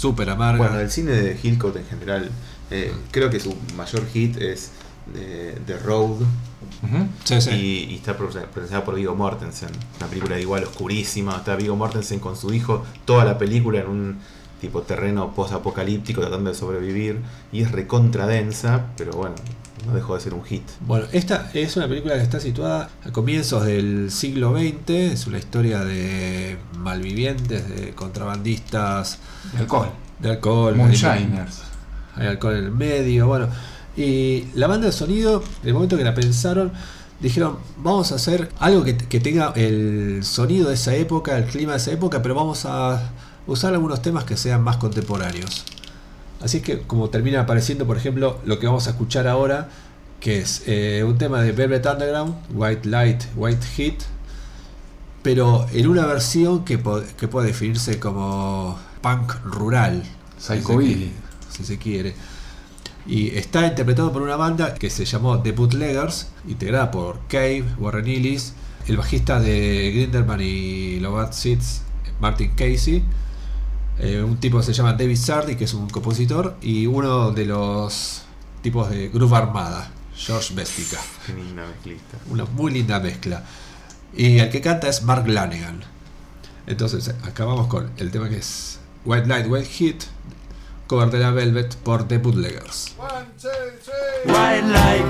S2: Súper amarga.
S4: Bueno, el cine de Hillcoat en general, eh, creo que su mayor hit es eh, The Road.
S2: Sí, sí.
S4: y, y está protagonizada por Viggo Mortensen. Una película igual oscurísima. Está Viggo Mortensen con su hijo, toda la película en un tipo terreno post-apocalíptico tratando de sobrevivir. Y es recontra densa, pero bueno, no dejó de ser un hit.
S2: Bueno, esta es una película que está situada a comienzos del siglo XX, es una historia de malvivientes, de contrabandistas,
S3: De alcohol.
S2: de alcohol,
S3: Moonshiners.
S2: hay alcohol en el medio, bueno. Y la banda de sonido, en el momento que la pensaron, dijeron, vamos a hacer algo que, que tenga el sonido de esa época, el clima de esa época, pero vamos a usar algunos temas que sean más contemporáneos. Así es que como termina apareciendo, por ejemplo, lo que vamos a escuchar ahora, que es eh, un tema de Velvet Underground, White Light, White Heat, pero en una versión que, puede definirse como punk rural.
S3: Psychobilly.
S2: Si se quiere. Y está interpretado por una banda que se llamó The Bootleggers, integrada por Cave, Warren Ellis, el bajista de Grindelman y Lobat Seeds, Martin Casey, eh, un tipo que se llama David Sardi, que es un compositor, y uno de los tipos de Groove Armada, George Bestica.
S4: Qué linda mezclista.
S2: Una muy linda mezcla. Y el que canta es Mark Lanegan. Entonces, acabamos con el tema que es White Light, White Heat, cover de la Velvet por The Bootleggers.
S7: One, two, three. White light,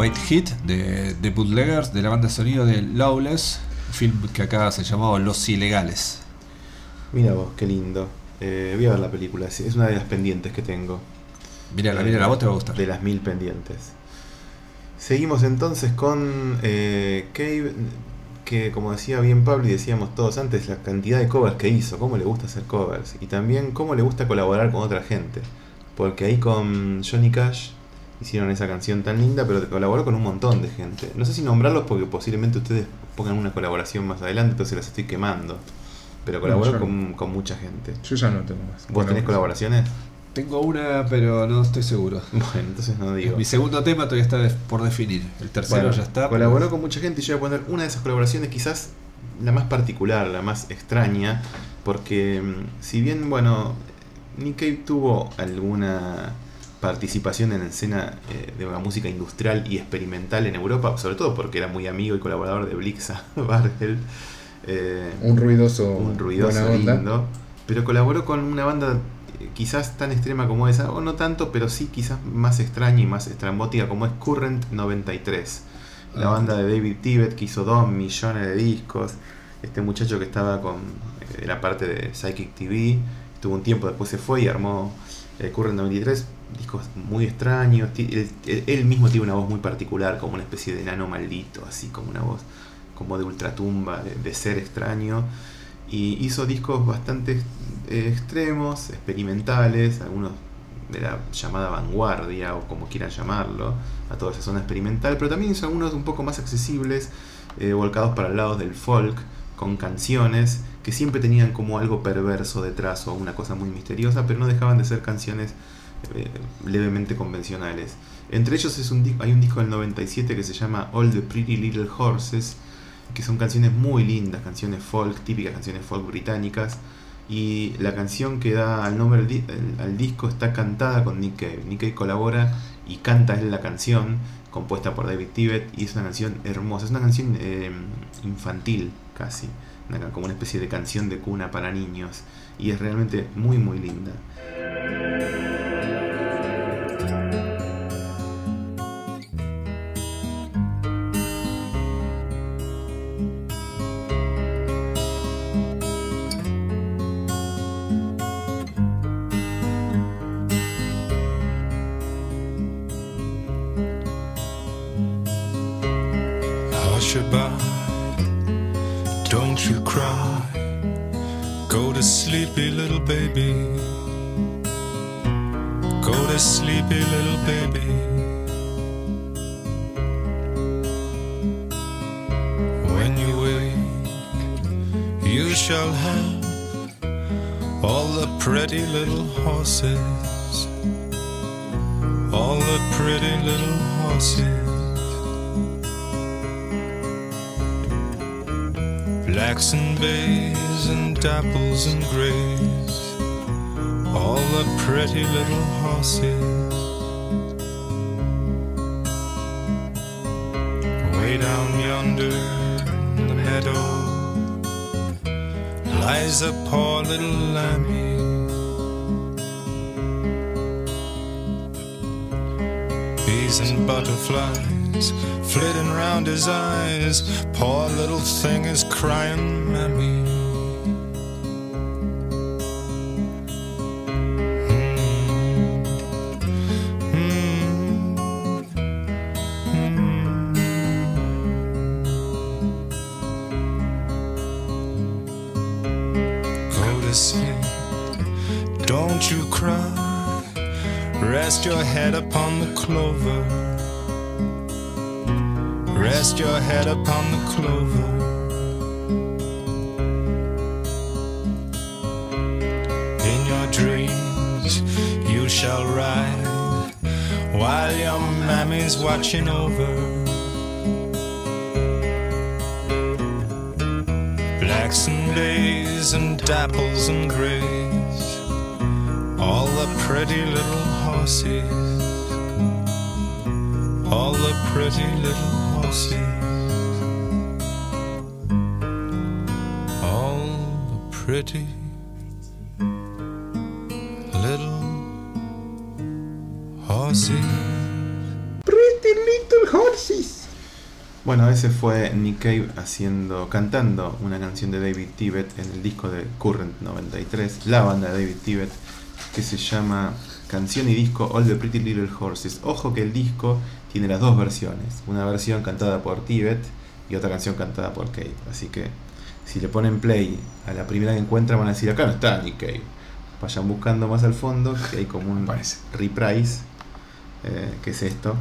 S7: White Heat
S2: de, de Bootleggers, de la banda de sonido de Lawless, film que acá se llamaba Los Ilegales.
S4: Mira vos, qué lindo. Eh, voy a ver la película, es una de las pendientes que tengo.
S2: Mira,
S4: la,
S2: eh, la vos te va a gustar.
S4: De las mil pendientes. Seguimos entonces con eh, Cave, que como decía bien Pablo y decíamos todos antes, la cantidad de covers que hizo, cómo le gusta hacer covers y también cómo le gusta colaborar con otra gente. Porque ahí con Johnny Cash hicieron esa canción tan linda, pero colaboró con un montón de gente. No sé si nombrarlos porque posiblemente ustedes pongan una colaboración más adelante, entonces las estoy quemando. Pero colaboró con, con mucha gente.
S3: Yo ya no tengo más.
S4: ¿Vos tenés colaboraciones?
S2: Tengo una, pero no estoy seguro.
S4: Bueno, entonces no digo.
S2: Mi segundo tema todavía está por definir. El tercero
S4: Bueno,
S2: ya está.
S4: Colaboró
S2: pero-
S4: con mucha gente y yo voy a poner una de esas colaboraciones, quizás la más particular, la más extraña, porque mm, si bien, bueno, Nick Cave tuvo alguna participación en la escena eh, de la música industrial y experimental en Europa, sobre todo porque era muy amigo y colaborador de Blixa Bargel. eh,
S3: Un ruidoso.
S4: un ruidoso
S3: buena onda.
S4: lindo. Pero colaboró con una banda eh, quizás tan extrema como esa, o no tanto, pero sí quizás más extraña y más estrambótica como es Current 93. La
S2: Ah.
S4: banda de David Tibet que hizo dos millones de discos. Este muchacho que estaba con la parte de Psychic TV, tuvo un tiempo, después se fue y armó eh, Current 93, discos muy extraños. Ti- Él, él- mismo tiene una voz muy particular, como una especie de enano maldito, así como una voz como de ultratumba, de, ser extraño. Y hizo discos bastante eh, extremos, experimentales, algunos de la llamada vanguardia o como quieran llamarlo, a toda esa zona experimental, pero también hizo algunos un poco más accesibles, eh, volcados para el lado del folk, con canciones que siempre tenían como algo perverso detrás o una cosa muy misteriosa, pero no dejaban de ser canciones eh, levemente convencionales. Entre ellos es un hay un disco del 97 que se llama All the Pretty Little Horses, que son canciones muy lindas, canciones folk, típicas canciones folk británicas. Y la canción que da al nombre al, di- al- al disco está cantada con Nick Cave. Nick Cave colabora y canta la canción, compuesta por David Tibet, y es una canción hermosa. Es una canción eh, infantil casi, como una especie de canción de cuna para niños. Y es realmente muy, muy linda.
S8: A poor little lambie. Bees and butterflies flitting round his eyes. Poor little thing is crying, Mammy. Little horses, all the pretty little horses.
S4: Bueno, ese fue Nick Cave haciendo, cantando una canción de David Tibet en el disco de Current 93, la banda de David Tibet, que se llama Canción y disco All the Pretty Little Horses. Ojo que el disco tiene las dos versiones, una versión cantada por Tibet y otra canción cantada por Cave. Así que si le ponen play a la primera que encuentran van a decir acá no está Nick Cave. vayan buscando más al fondo, que hay como un
S3: Parece.
S4: reprise, eh, que es esto,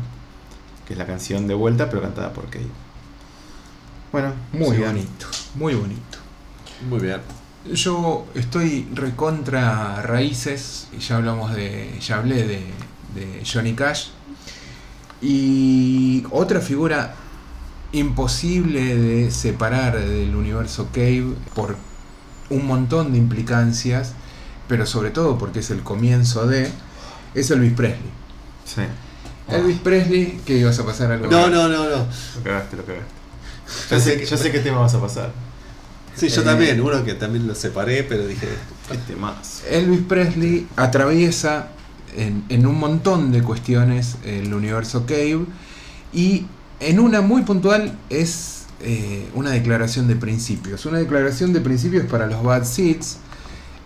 S4: que es la canción de vuelta, pero cantada por Cave. Bueno,
S3: Muy
S4: sigan.
S3: bonito, muy bonito.
S2: Muy bien.
S3: Yo estoy recontra raíces, y ya hablamos de. ya hablé de, de Johnny Cash. Y otra figura imposible de separar del universo Cave por un montón de implicancias, pero sobre todo porque es el comienzo de. es Elvis Presley.
S4: Sí,
S3: Elvis Presley, que ibas a pasar algo.
S2: No, no, no, no.
S4: lo cagaste, lo cagaste. Ya sé, ya sé qué tema vas a pasar.
S2: Sí, yo
S3: Eh,
S2: también, uno que también lo separé, pero dije,
S4: Este más.
S3: Elvis Presley atraviesa en, un montón de cuestiones el universo Cave y en una muy puntual es eh, una declaración de principios. Una declaración de principios para los Bad Seeds,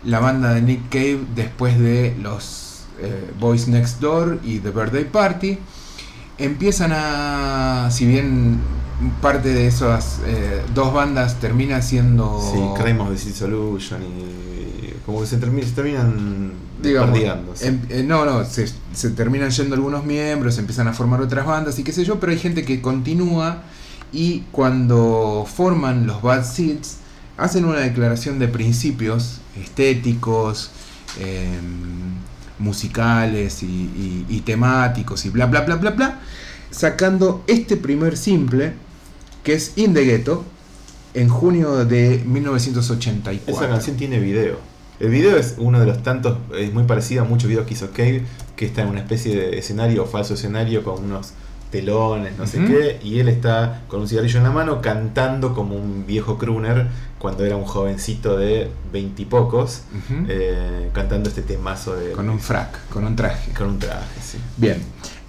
S3: la banda de Nick Cave después de los eh, Boys Next Door y The Birthday Party. Empiezan a, si bien parte de esas eh, dos bandas termina siendo...
S4: Sí, Crime of the Solution y. como que se, termi- se terminan
S3: digamos, em- eh, no, no, se, se terminan yendo algunos miembros, empiezan a formar otras bandas y qué sé yo, pero hay gente que continúa y cuando forman los Bad Seeds hacen una declaración de principios estéticos, em, musicales y, y- y temáticos y bla bla bla bla bla, sacando este primer simple que es In the Ghetto en junio de 1984.
S4: Esa canción tiene video. El video es uno de los tantos, es muy parecido a muchos videos que hizo Cave, que está en una especie de escenario o falso escenario con unos telones, no sé qué, y él está con un cigarrillo en la mano cantando como un viejo crooner cuando era un jovencito de veintipocos,
S3: Ujú.
S4: eh, cantando este temazo de...
S3: con un frac, con un traje.
S4: Con un traje, sí.
S3: Bien.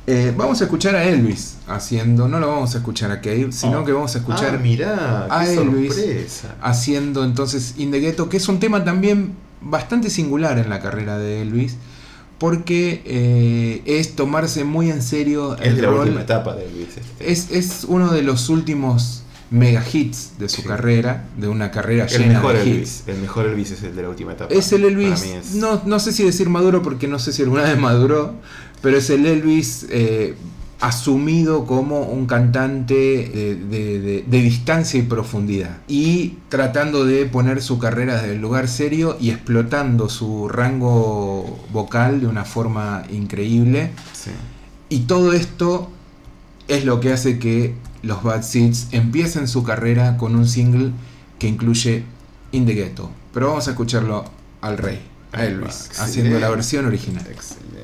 S3: Eh, vamos a escuchar a Elvis haciendo, no lo vamos a escuchar a Cave, sino
S4: Oh.
S3: que vamos a escuchar
S4: Ah, mirá,
S3: a
S4: qué
S3: Elvis
S4: sorpresa.
S3: haciendo entonces In the Ghetto, que es un tema también bastante singular en la carrera de Elvis, porque eh, es tomarse muy en serio
S4: Es
S3: el
S4: la
S3: rol.
S4: última etapa de Elvis. este.
S3: Es, es uno de los últimos mega hits de su
S4: Sí.
S3: carrera, de una carrera
S4: El
S3: llena
S4: mejor
S3: de hits.
S4: Elvis, el mejor Elvis es el de la última etapa.
S3: Es el Elvis,
S4: es-
S3: no, no sé si decir maduro porque no sé si alguna vez maduró, pero es el Elvis eh, asumido como un cantante de, de- de- de distancia y profundidad y tratando de poner su carrera desde el lugar serio y explotando su rango vocal de una forma increíble
S4: Sí.
S3: y todo esto es lo que hace que los Bad Seeds empiecen su carrera con un single que incluye In the Ghetto. Pero vamos a escucharlo al rey, a Elvis,
S4: excelente.
S3: haciendo la versión original.
S4: Excelente.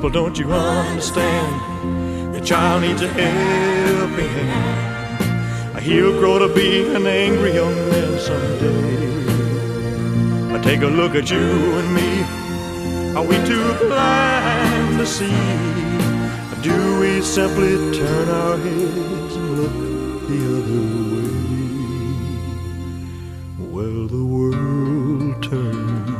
S5: People, don't you understand? The child needs a helping hand. He'll grow to be an angry young man someday. Take a look at you and me. Are we too blind to see? Or Do we simply turn our heads and look the other way? Well, the world turns.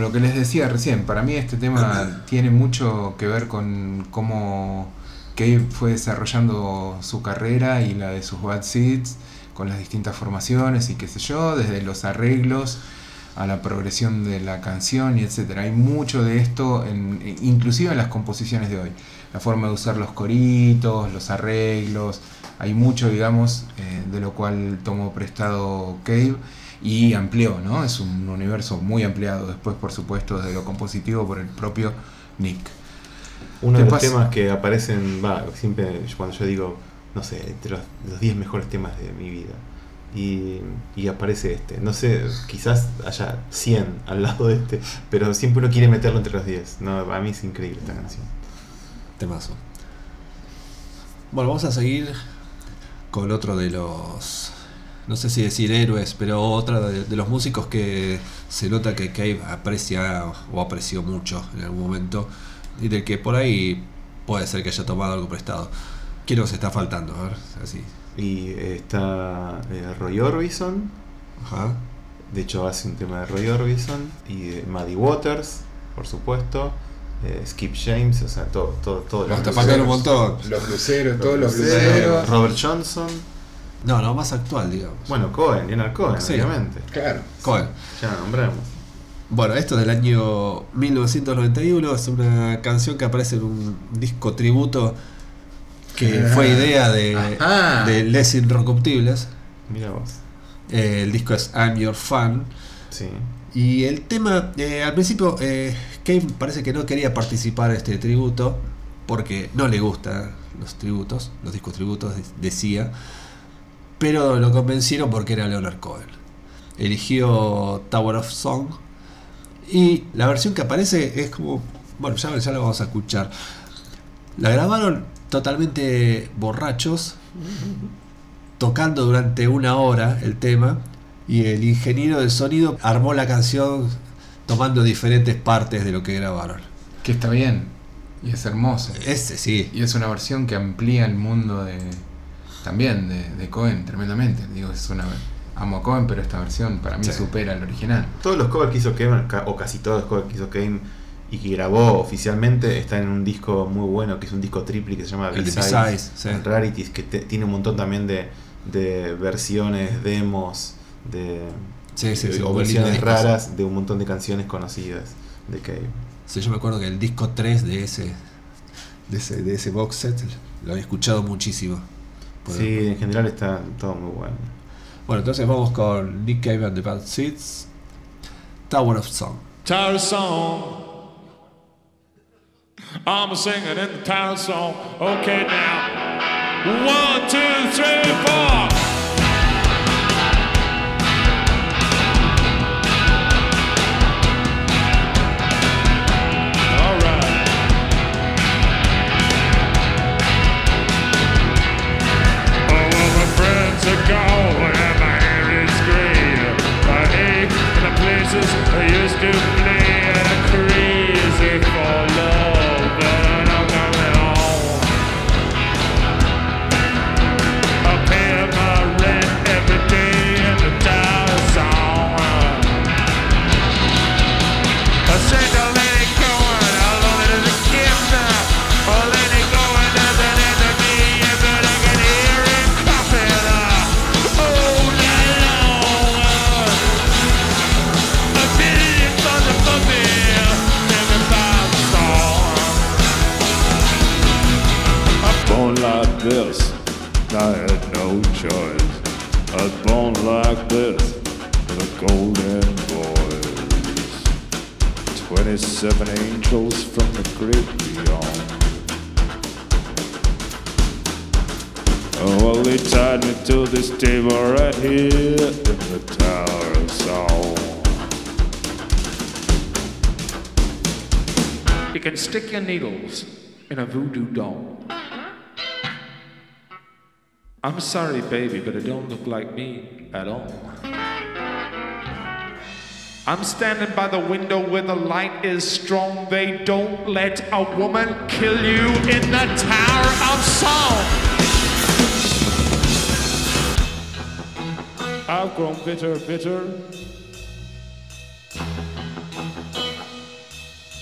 S3: Bueno, lo que les decía recién, para mí este tema tiene mucho que ver con cómo Cave fue desarrollando su carrera y la de sus Bad Seeds con las distintas formaciones y qué sé yo, desde los arreglos a la progresión de la canción y etcétera. Hay mucho de esto, en, inclusive en las composiciones de hoy. La forma de usar los coritos, los arreglos, hay mucho, digamos, eh, de lo cual tomó prestado Cave y amplió, ¿no? Es un universo muy ampliado después, por supuesto, desde lo compositivo por el propio Nick.
S4: Uno de los
S3: pasa-
S4: temas que aparecen, va, siempre cuando yo digo, no sé, entre los, los 10 mejores temas de mi vida. Y, y aparece este. No sé, quizás haya 100 al lado de este, pero siempre uno quiere meterlo entre los 10. No, a mí es increíble esta canción.
S2: Temazo. Bueno, vamos a seguir con otro de los. No sé si decir héroes, pero otra de, de los músicos que se nota que Cave aprecia o apreció mucho en algún momento y del que por ahí puede ser que haya tomado algo prestado. Quiero se está faltando, a ver, así.
S4: Y está eh, Roy Orbison,
S2: Ajá.
S4: de hecho hace un tema de Roy Orbison, y de Muddy Waters, por supuesto, eh, Skip James, o sea, todo, todo, todo.
S2: Nos un montón.
S3: Los luceros, todos los
S4: luceros. Robert Johnson,
S2: No, no, más actual, digamos.
S4: bueno, Cohen, Leonard Cohen,
S2: Sí.
S4: obviamente.
S3: Claro.
S2: Cohen.
S4: Ya nombramos.
S2: Bueno, esto es del año 1991, es una canción que aparece en un disco tributo que fue idea de,
S3: Ajá.
S2: de Les Inrocuptibles.
S4: Mira vos.
S2: Eh, el disco es I'm Your Fan.
S4: Sí.
S2: Y el tema, eh, al principio, eh, Cave parece que no quería participar en este tributo porque no le gustan los tributos, los discos tributos, de- decía. Pero lo convencieron porque era Leonard Cohen. Eligió Tower of Song. Y la versión que aparece es como. Bueno, ya, ya lo vamos a escuchar. La grabaron totalmente borrachos, tocando durante una hora el tema. Y el ingeniero del sonido armó la canción tomando diferentes partes de lo que grabaron.
S3: Que está bien. Y es hermoso.
S2: Ese sí.
S3: Y es una versión que amplía el mundo de también de, de Cohen tremendamente. Digo, es una amo a Cohen, pero esta versión para mí
S2: Sí.
S3: supera el original.
S4: Todos los covers que hizo Kevin, ca- o casi todos los covers que hizo Kevin y que grabó oficialmente, están en un disco muy bueno, que es un disco triple que se llama
S2: de
S4: B-Sides
S2: sí.
S4: Rarities, que te- tiene un montón también de, de versiones, demos, de
S2: Sí, sí, sí,
S4: o versiones
S2: discos.
S4: raras de un montón de canciones conocidas de Cave.
S2: Sí, yo me acuerdo que el disco 3 de ese, de ese, de ese box set lo había escuchado muchísimo. Por-
S4: Sí, en general está todo muy bueno.
S2: Bueno, entonces vamos con Nick Cave and the Bad Seeds, Tower of Song.
S9: Tower song. I'm a singing in the tower song. Okay, now. One, two, three, four. I used to play.
S5: Born like this, a golden voice.
S10: 27 angels from the great beyond. Oh, well, they tied me to this table right here in the Tower of Song.
S9: You can stick your needles in a voodoo doll. I'm sorry, baby, but it don't look like me at all. I'm standing by the window where the light is strong. They don't let a woman kill you in the Tower of Song.
S10: I've grown bitter, bitter.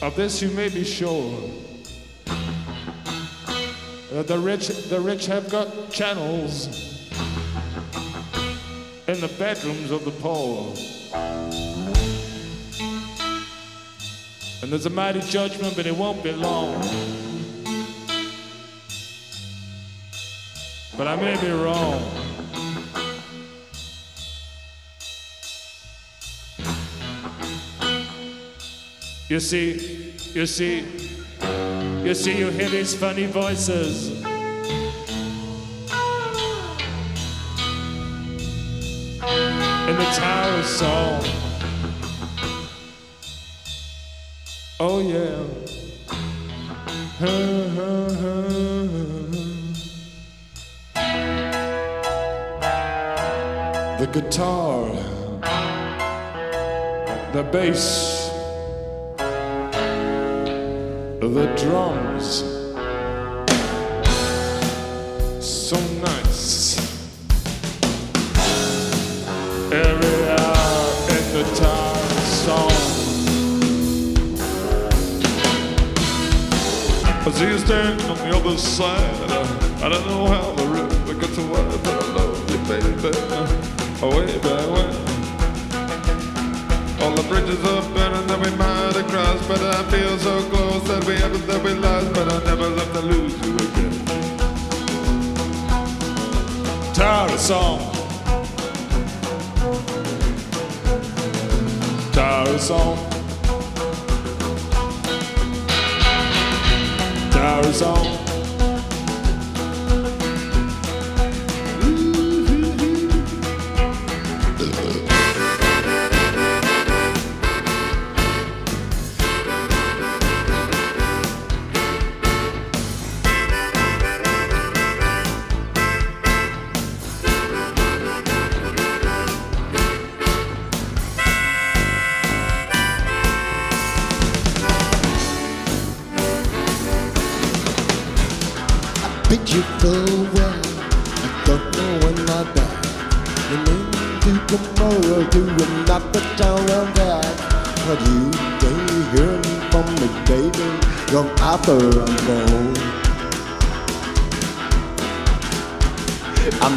S10: Of this you may be sure. That the rich, the rich have got channels in the bedrooms of the poor. And there's a mighty judgment, but it won't be long. But I may be wrong. You see, you see, you see, you hear these funny voices. In the tower song. Oh yeah. The guitar, the bass, the drums. So nice. See you standing on the other side. I don't know how the river to wide, but I love you, baby. Away back when. All the bridges are burning that we might have crossed, but I feel so close that we haven't that we lost, but I never left to lose you again. Tired of song. Tired of song. Tired of
S11: I'm.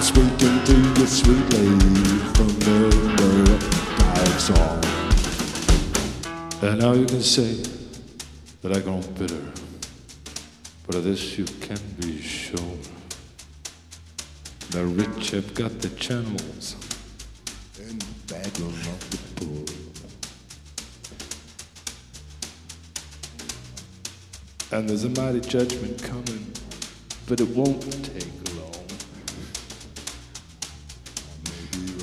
S11: Speaking to you sweetly from the dark song.
S10: And now you can say that I've grown bitter. But of this you can be sure. The rich have got the channels. There's a mighty judgment coming. But it won't take long.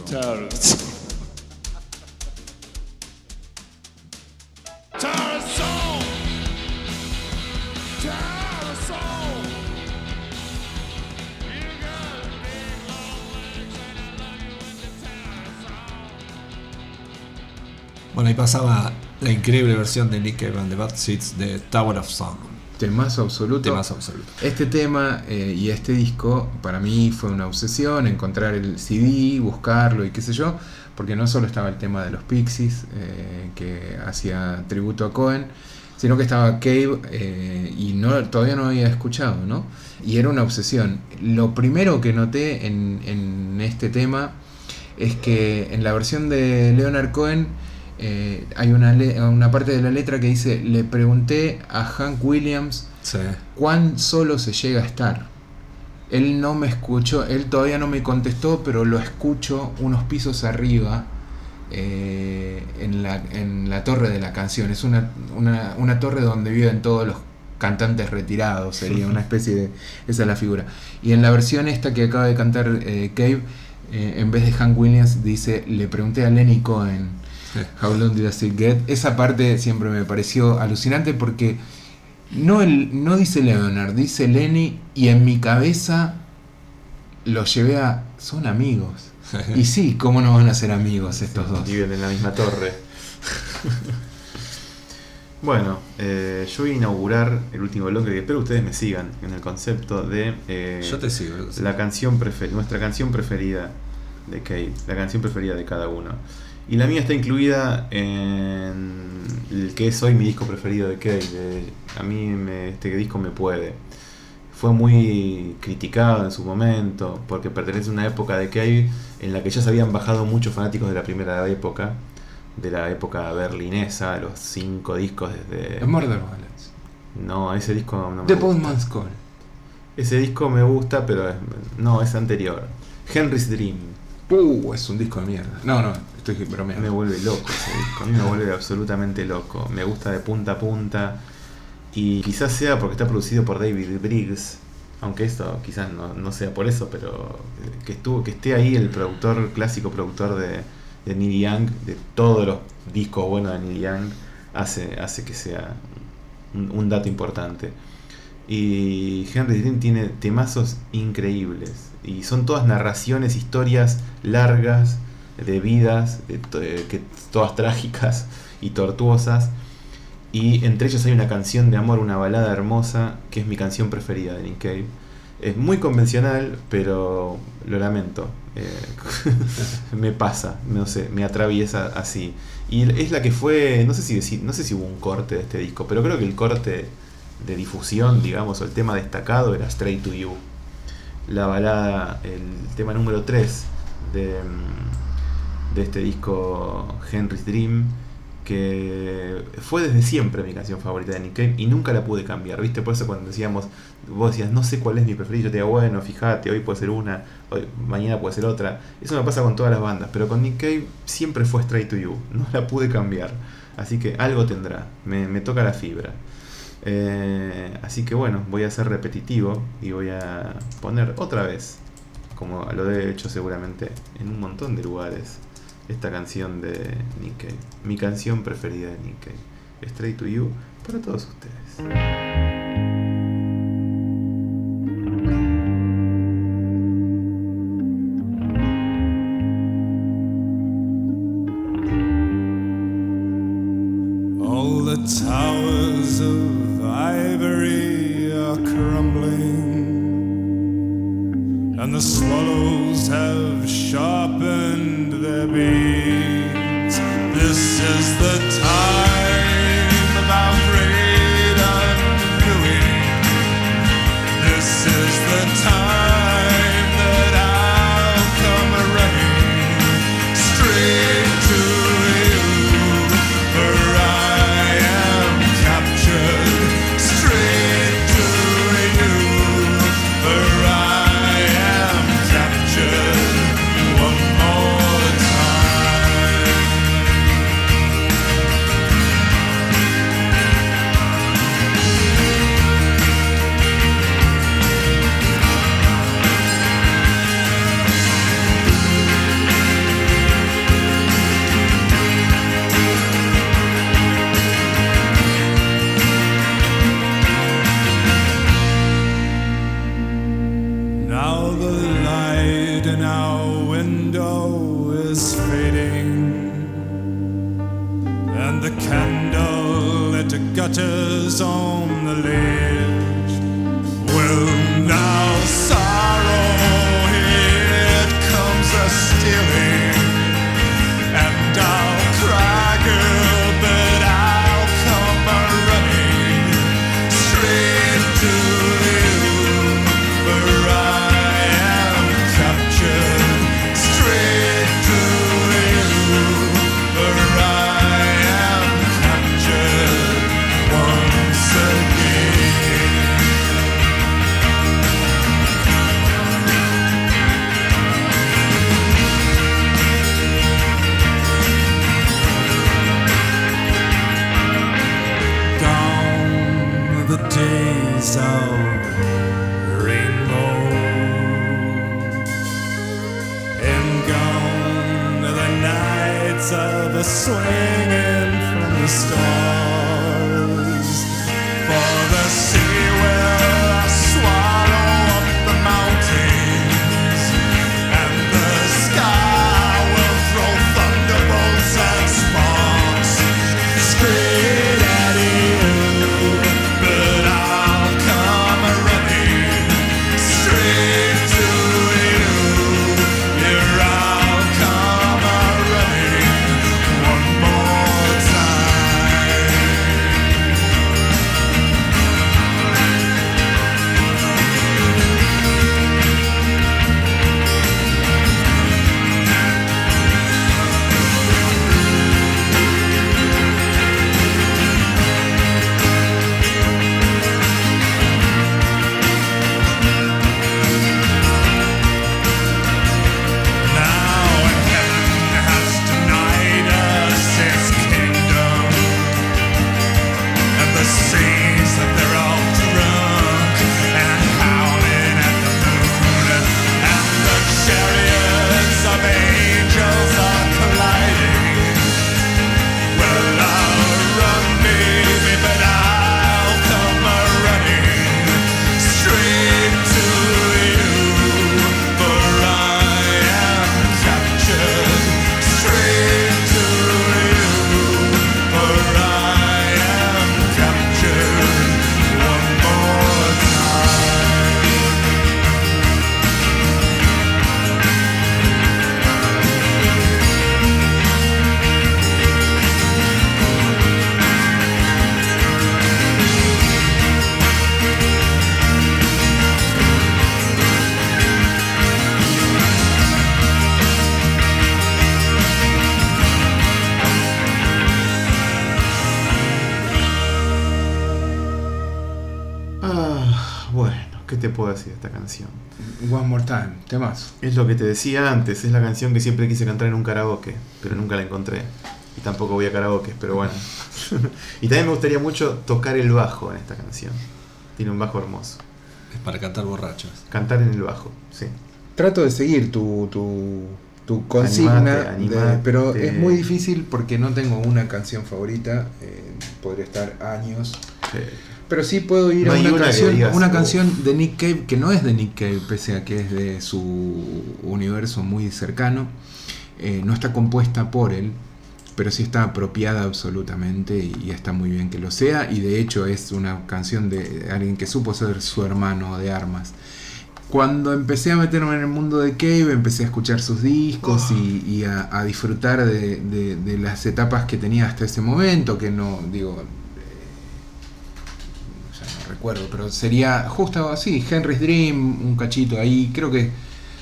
S10: Tyrants. Tyrant song! Tyrant song!
S2: Bueno, ahí pasaba la increíble versión de Nick Cave and the Bad Seeds de Tower of Song.
S3: Temazo absoluto.
S2: Temazo absoluto.
S3: Este tema eh, y este disco para mí fue una obsesión, encontrar el CD, buscarlo y qué sé yo, porque no solo estaba el tema de los Pixies, eh, que hacía tributo a Cohen, sino que estaba Cave eh, y no, todavía no había escuchado, ¿no? Y era una obsesión. Lo primero que noté en, en este tema es que en la versión de Leonard Cohen eh, hay una, parte de la letra que dice, le pregunté a Hank Williams
S2: Sí.
S3: cuán solo se llega a estar. Él no me escuchó, él todavía no me contestó, pero lo escucho unos pisos arriba eh, en, la, en la torre de la canción. Es una, una, una torre donde viven todos los cantantes retirados, sería una especie de... Esa es la figura. Y en la versión esta que acaba de cantar eh, Cave, eh, en vez de Hank Williams, dice, le pregunté a Lenny Cohen, How long did I still get? Esa parte siempre me pareció alucinante porque no, el, no dice Leonard, dice Lenny y en mi cabeza lo llevé a... Son amigos. Y sí, ¿cómo no van a ser amigos estos dos?
S4: Viven en la misma torre. bueno, eh, yo voy a inaugurar el último bloque que espero ustedes me sigan en el concepto de eh,
S2: Yo te sigo.
S4: la canción nuestra canción preferida de Kate, la canción preferida de cada uno. Y la mía está incluida en el que es hoy mi disco preferido de de- a mí me- este disco me puede. Fue muy criticado en su momento porque pertenece a una época de Cave en la que ya se habían bajado muchos fanáticos de la primera época, de la época berlinesa, los cinco discos desde...
S3: Es Murder Ballads.
S4: No, ese disco no me
S3: The
S4: gusta.
S3: Postman's Call.
S4: Ese disco me gusta, pero es- no, es anterior. Henry's Dream.
S3: Uh, es un disco de mierda. No, no, estoy bromeando.
S4: Me vuelve loco. A mí me vuelve absolutamente loco. Me gusta de punta a punta. Y quizás sea porque está producido por David Briggs. Aunque esto quizás no, no sea por eso, pero eh, que estuvo, que esté ahí el productor, clásico productor de, de Neil Young, de todos los discos buenos de Neil Young, hace, hace que sea un, un dato importante. Y Henry Dream tiene temazos increíbles. Y son todas narraciones, historias largas, de vidas, eh, que, todas trágicas y tortuosas. Y entre ellos hay una canción de amor, una balada hermosa, que es mi canción preferida de Nick Cave. Es muy convencional, pero lo lamento. eh, me pasa, no sé, me atraviesa así. Y es la que fue, no sé si no sé si hubo un corte de este disco, pero creo que el corte de difusión, digamos, o el tema destacado era Straight to You. La balada, el tema número 3 de, mm, de este disco Henry's Dream, que fue desde siempre mi canción favorita de Nick Cave y nunca la pude cambiar, ¿viste? Por eso cuando decíamos, vos decías, no sé cuál es mi preferida, yo te digo, bueno, fíjate, hoy puede ser una, mañana puede ser otra. Eso me pasa con todas las bandas, pero con Nick Cave siempre fue Straight to You, no la pude cambiar. Así que algo tendrá, me, me toca la fibra. Eh, así que bueno, voy a ser repetitivo y voy a poner otra vez, como lo he hecho seguramente en un montón de lugares, esta canción de Nick Cave. Mi canción preferida de Nick Cave. Straight to You para todos ustedes.
S8: Nights of a swinging from the stars.
S4: Es lo que te decía antes, es la canción que siempre quise cantar en un karaoke, pero nunca la encontré. Y tampoco voy a karaoke, pero bueno. y también me gustaría mucho tocar el bajo en esta canción. Tiene un bajo hermoso.
S2: Es para cantar borrachos.
S4: Cantar en el bajo, sí.
S3: Trato de seguir tu, tu, tu consigna,
S4: Animate,
S3: de-
S4: animate.
S3: pero es muy difícil porque no tengo una canción favorita. eh, podría estar años. Pero sí puedo ir
S4: No
S3: a una, canción,
S4: digas,
S3: una canción de Nick Cave que no es de Nick Cave, pese a que es de su universo muy cercano. Eh, no está compuesta por él, pero sí está apropiada absolutamente y, está muy bien que lo sea. Y de hecho es una canción de alguien que supo ser su hermano de armas. Cuando empecé a meterme en el mundo de Cave, empecé a escuchar sus discos y, y a, a disfrutar de, de- de las etapas que tenía hasta ese momento, que no, digo, recuerdo, pero sería justo así, Henry's Dream, un cachito ahí, creo que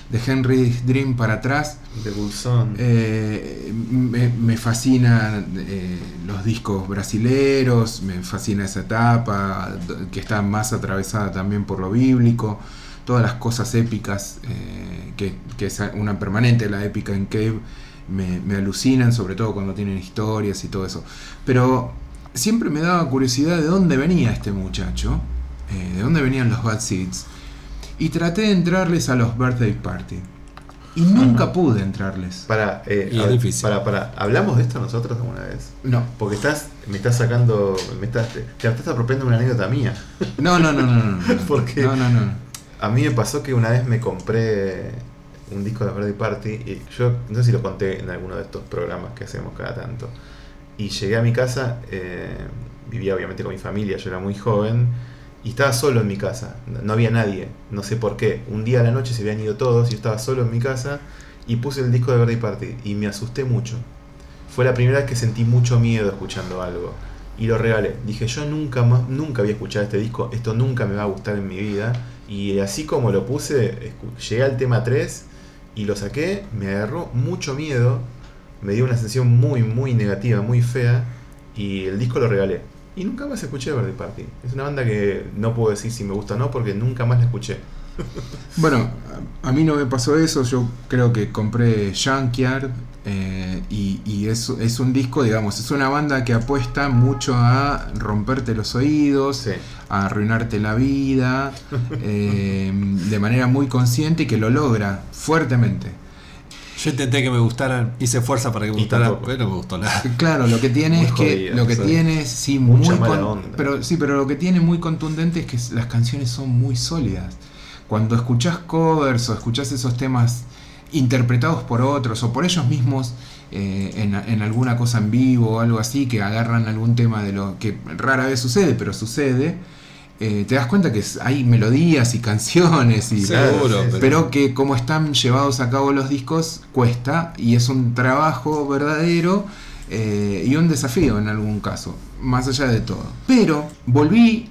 S3: de Henry's Dream para atrás.
S4: De Bulsón.
S3: Eh, me, me fascinan eh, los discos brasileros, me fascina esa etapa, que está más atravesada también por lo bíblico, todas las cosas épicas, eh, que, que es una permanente la épica en Cave, me, me alucinan, sobre todo cuando tienen historias y todo eso. Pero siempre me daba curiosidad de dónde venía este muchacho, eh, de dónde venían los Bad Seeds, y traté de entrarles a los Birthday Party. Y nunca pude entrarles.
S4: Para, eh,
S2: Y es
S4: a-
S2: difícil.
S4: para, para, ¿hablamos de esto nosotros alguna vez?
S3: No.
S4: Porque estás, me estás sacando, me estás, te, te estás apropiando una anécdota mía.
S3: No, no, no, no, no. no.
S4: Porque
S3: No, no, no.
S4: a mí me pasó que una vez me compré un disco de Birthday Party y yo no sé si lo conté en alguno de estos programas que hacemos cada tanto. Y llegué a mi casa, eh, vivía obviamente con mi familia, yo era muy joven y estaba solo en mi casa, no, había nadie, no sé por qué. Un día a la noche se habían ido todos y yo estaba solo en mi casa y puse el disco de Birthday Party y me asusté mucho. Fue la primera vez que sentí mucho miedo escuchando algo y lo regalé. Dije, yo nunca más, nunca voy a escuchar este disco, esto nunca me va a gustar en mi vida. Y así como lo puse, llegué al tema 3 y lo saqué, me agarró mucho miedo, me dio una sensación muy, muy negativa, muy fea, y el disco lo regalé. Y nunca más escuché Birthday Party. Es una banda que no puedo decir si me gusta o no, porque nunca más la escuché.
S3: Bueno, a mí no me pasó eso. Yo creo que compré Junkyard Eh, y y es, es un disco, digamos, es una banda que apuesta mucho a romperte los oídos,
S4: Sí.
S3: a arruinarte la vida, eh, de manera muy consciente y que lo logra fuertemente.
S2: Yo intenté que me gustaran, hice fuerza para que me gustaran, pero no me gustó nada.
S3: Claro, lo que tiene
S4: Muy
S3: es que lo que tiene es sí
S4: Mucha
S3: muy
S4: mala
S3: con-
S4: onda.
S3: pero sí, pero lo que tiene muy contundente es que las canciones son muy sólidas. Cuando escuchás covers o escuchás esos temas interpretados por otros o por ellos mismos eh, en, en alguna cosa en vivo o algo así que agarran algún tema de lo que rara vez sucede, pero sucede. Eh, te das cuenta que hay melodías y canciones y
S2: Seguro,
S3: pero que como están llevados a cabo los discos cuesta y es un trabajo verdadero eh, y un desafío en algún caso, más allá de todo. Pero volví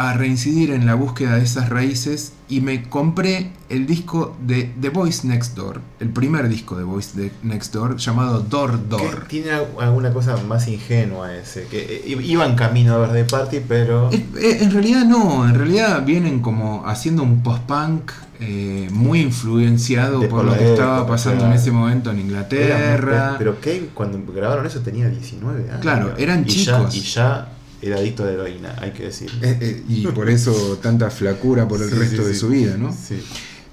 S3: a reincidir en la búsqueda de esas raíces y me compré el disco de The Voice Next Door, el primer disco de Voice Next Door llamado Door Door.
S4: Tiene al- alguna cosa más ingenua ese. Que eh, iba en camino a Birthday Party, pero.
S3: Eh, En realidad no, en realidad vienen como haciendo un post-punk eh, muy influenciado
S4: De-
S3: por lo que estaba pasando en ese momento en
S4: muy-
S3: Inglaterra.
S4: pero Cave cuando grabaron eso tenía 19 años.
S3: Claro, eran
S4: y
S3: chicos.
S4: Ya, y ya era adicto a la heroína, hay que decir.
S3: Eh, eh, y por eso tanta flacura por el
S4: Sí,
S3: resto
S4: sí,
S3: de
S4: sí.
S3: su vida, ¿no?
S4: Sí.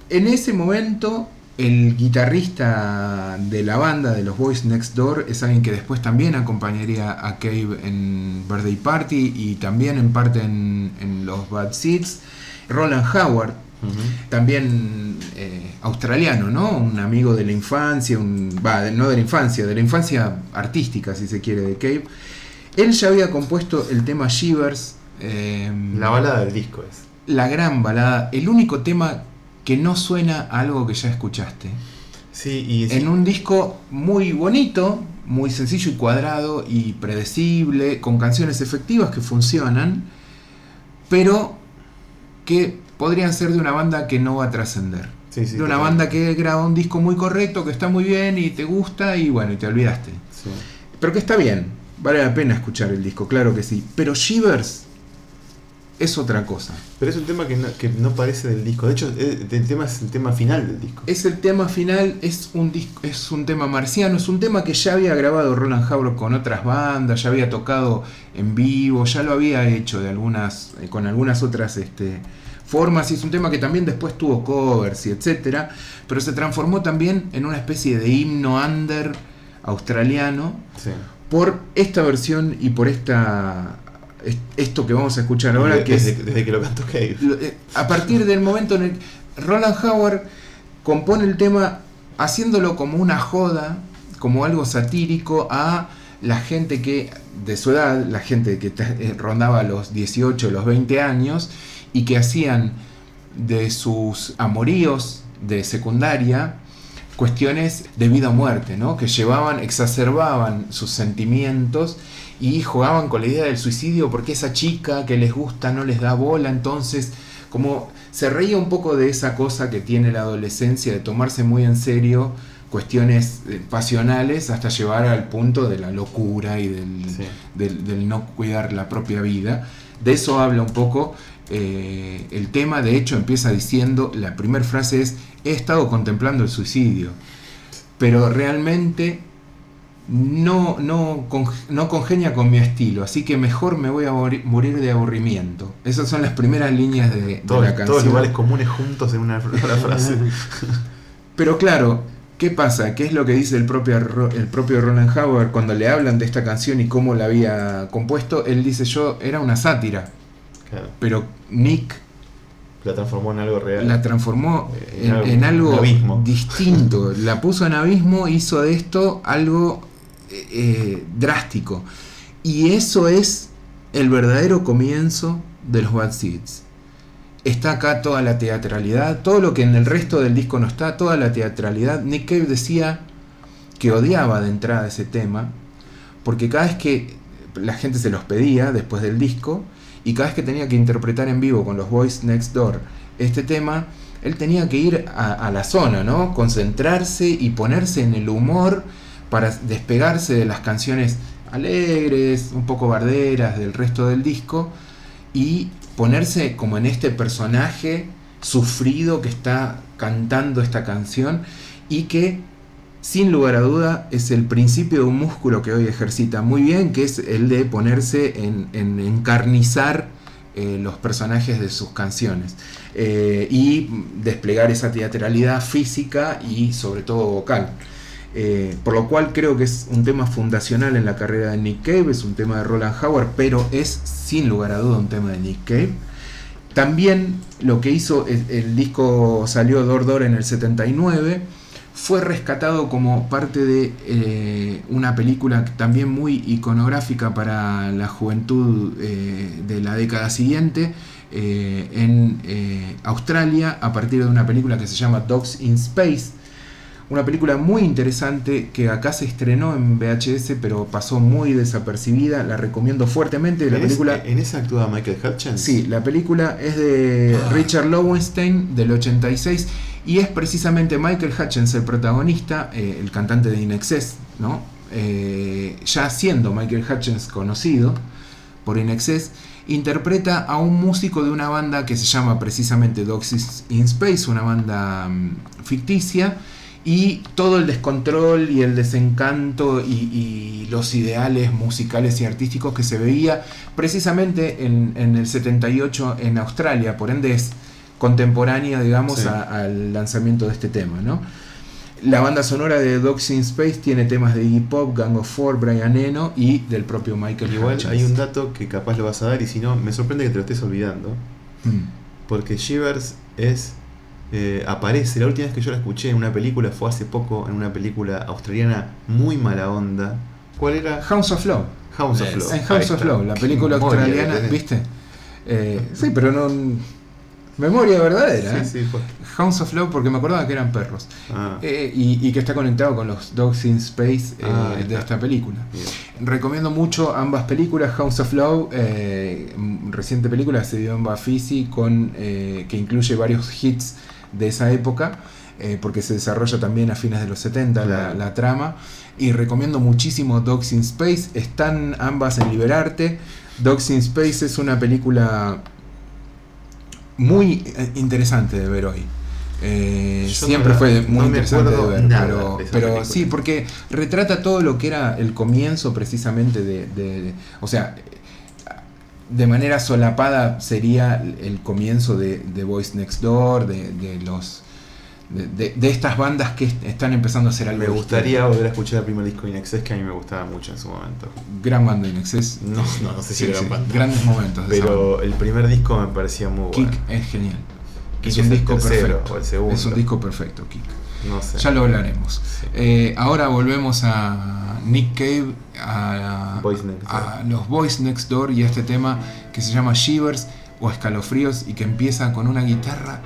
S3: En ese momento, el guitarrista de la banda de los Boys Next Door es alguien que después también acompañaría a Cave en Birthday Party y también en parte en, en los Bad Seeds, Roland Howard, también eh, australiano, ¿no? Un amigo de la infancia, un, de- no de la infancia, de la infancia artística, si se quiere, de Cave. Él ya había compuesto el tema Shivers. eh,
S4: La balada del disco es.
S3: la gran balada, el único tema que no suena a algo que ya escuchaste.
S4: Sí, y
S3: En un disco muy bonito, muy sencillo y cuadrado y predecible, con canciones efectivas que funcionan, pero que podrían ser de una banda que no va a trascender.
S4: Sí, sí,
S3: de una banda que graba un disco muy correcto, que está muy bien y te gusta y bueno, y te olvidaste.
S4: Sí.
S3: Pero que está bien, vale la pena escuchar el disco, claro que sí. Pero Shivers es otra cosa.
S4: Pero es un tema que no, que no parece del disco. De hecho, eh, el tema es el tema final del disco.
S3: Es el tema final, es un disco, es un tema marciano, es un tema que ya había grabado Roland Howard con otras bandas, ya había tocado en vivo, ya lo había hecho de algunas, eh, con algunas otras este, formas, y es un tema que también después tuvo covers y etcétera, pero se transformó también en una especie de himno under australiano
S4: Sí.
S3: Por esta versión y por esta est- esto que vamos a escuchar ahora, que
S4: desde,
S3: es
S4: desde que lo cantó Cave.
S3: eh, a partir del momento en el que Roland Howard compone el tema haciéndolo como una joda, como algo satírico a la gente que de su edad, la gente que eh, rondaba los 18, los 20 años y que hacían de sus amoríos de secundaria cuestiones de vida o muerte, ¿no? que llevaban, exacerbaban sus sentimientos y jugaban con la idea del suicidio porque esa chica que les gusta no les da bola, entonces como se reía un poco de esa cosa que tiene la adolescencia de tomarse muy en serio cuestiones eh, pasionales hasta llevar al punto de la locura y del,
S4: Sí.
S3: del- del no cuidar la propia vida. De eso habla un poco eh, el tema, de hecho empieza diciendo, la primera frase es, he estado contemplando el suicidio, pero realmente no, no, con- no congenia con mi estilo, así que mejor me voy a mori- morir de aburrimiento. Esas son las primeras líneas de, de
S4: Todos,
S3: la
S4: todos
S3: canción.
S4: lugares comunes juntos en una, una frase.
S3: Pero claro, ¿qué pasa? ¿Qué es lo que dice el propio, Ro- el propio Roland Howard cuando le hablan de esta canción y cómo la había compuesto? Él dice yo, era una sátira,
S4: Claro.
S3: pero Nick
S4: La transformó en algo real.
S3: la transformó
S4: En
S3: en,
S4: algo-
S3: en algo
S4: un abismo.
S3: distinto, la puso en abismo, hizo de esto algo eh, eh, drástico. Y eso es el verdadero comienzo de los Bad Seeds. Está acá toda la teatralidad, todo lo que en el resto del disco no está, toda la teatralidad. Nick Cave decía que odiaba de entrada ese tema, porque cada vez que la gente se los pedía después del disco, y cada vez que tenía que interpretar en vivo con los Boys Next Door este tema, él tenía que ir a, la zona, ¿no? Concentrarse y ponerse en el humor para despegarse de las canciones alegres, un poco barderas del resto del disco y ponerse como en este personaje sufrido que está cantando esta canción y que sin lugar a duda es el principio de un músculo que hoy ejercita muy bien, que es el de ponerse en, en encarnizar eh, los personajes de sus canciones eh, y desplegar esa teatralidad física y sobre todo vocal. Eh, por lo cual creo que es un tema fundacional en la carrera de Nick Cave, es un tema de Roland Howard, pero es sin lugar a duda un tema de Nick Cave. También lo que hizo, el, el disco salió Dor Dor en el 79, fue rescatado como parte de eh, una película también muy iconográfica para la juventud eh, de la década siguiente eh, en Australia a partir de una película que se llama Dogs in Space. Una película muy interesante que acá se estrenó en VHS pero pasó muy desapercibida. La recomiendo fuertemente. La
S4: ¿En,
S3: película...
S4: ese- ¿En esa actúa Michael Hutchins?
S3: Sí, la película es de Richard Lowenstein del 86 y es precisamente Michael Hutchins el protagonista, eh, el cantante de In Excess, ¿no? Eh, ya siendo Michael Hutchins conocido por In Excess, interpreta a un músico de una banda que se llama precisamente Dogs in Space, una banda mm, ficticia, y todo el descontrol y el desencanto y, y los ideales musicales y artísticos que se veía precisamente en, en el 78 en Australia, por ende es contemporánea, digamos,
S4: Sí.
S3: a- al lanzamiento de este tema, ¿no? La banda sonora de Dogs in Space tiene temas de Iggy Pop, Gang of Four, Brian Eno y del propio Michael
S4: Igual
S3: Hutchins.
S4: hay un dato que capaz lo vas a dar y si no, me sorprende que te lo estés olvidando.
S3: Mm.
S4: Porque Shivers es. Eh, aparece, la última vez que yo la escuché en una película fue hace poco, en una película australiana muy mala onda. ¿Cuál era?
S3: House of Love.
S4: House of
S2: Es-
S4: Love.
S3: En House of. Love, la película australiana. ¿viste? Eh, sí, pero no. Memoria verdadera, ¿eh?
S4: Sí, sí, fue.
S3: House of Love, porque me acordaba que eran perros.
S4: Ah,
S3: Eh, y, y que está conectado con los Dogs in Space eh,
S4: Ah,
S3: de
S4: está.
S3: esta película.
S4: bien.
S3: Recomiendo mucho ambas películas. House of Love, eh, reciente película, se dio en Bafisi, con, eh, que incluye varios hits de esa época, eh, porque se desarrolla también a fines de los 70 la,
S4: Claro.
S3: la trama. Y recomiendo muchísimo Dogs in Space. Están ambas en Liberarte. Dogs in Space es una película muy eh, interesante de ver hoy. Eh, siempre
S4: no
S3: fue muy
S4: no
S3: interesante de ver, pero,
S4: de
S3: pero sí, porque retrata todo lo que era el comienzo precisamente de, de- de- o sea, de manera solapada sería el comienzo de, de Voice Next Door, de, de los de, de- de estas bandas que est- están empezando a hacer algo.
S4: Me
S3: distinto.
S4: gustaría volver a escuchar el primer disco de Inexcess que a mí me gustaba mucho en su momento.
S3: Gran banda in Excess.
S4: No, no, no sé si
S3: Sí, sí,
S4: banda.
S3: Grandes momentos.
S4: Pero el primer disco me parecía muy bueno.
S3: Kick es genial.
S4: Kick
S3: es
S4: es
S3: un
S4: el
S3: disco
S4: tercero,
S3: perfecto.
S4: o el segundo.
S3: Es un disco perfecto, Kick.
S4: No sé.
S3: Ya lo hablaremos.
S4: Sí.
S3: Eh, ahora volvemos a Nick Cave, a, los Boys Next Door y a este tema que se llama Shivers o Escalofríos y que empieza con una guitarra.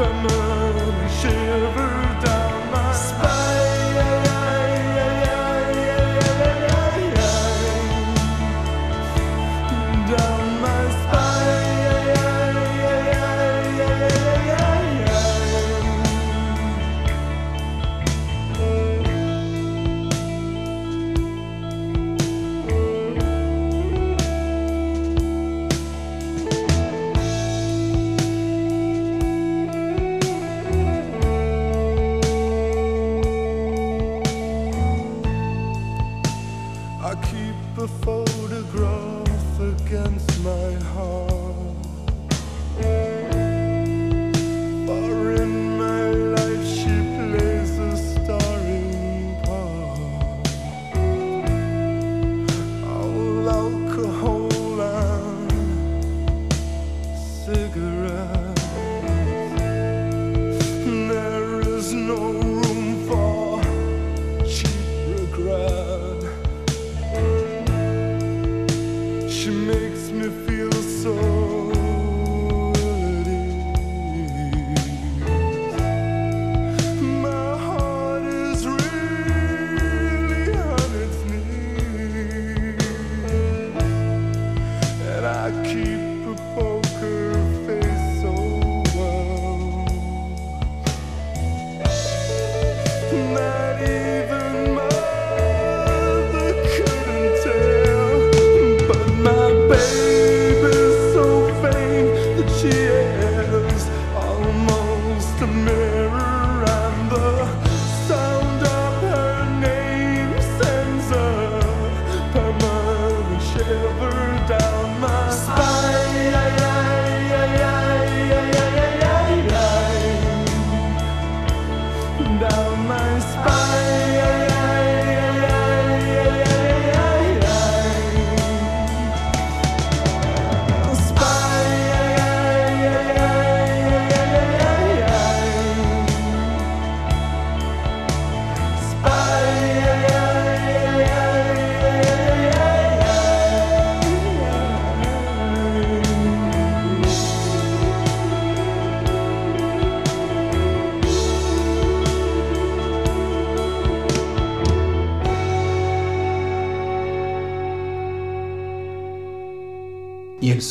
S12: remember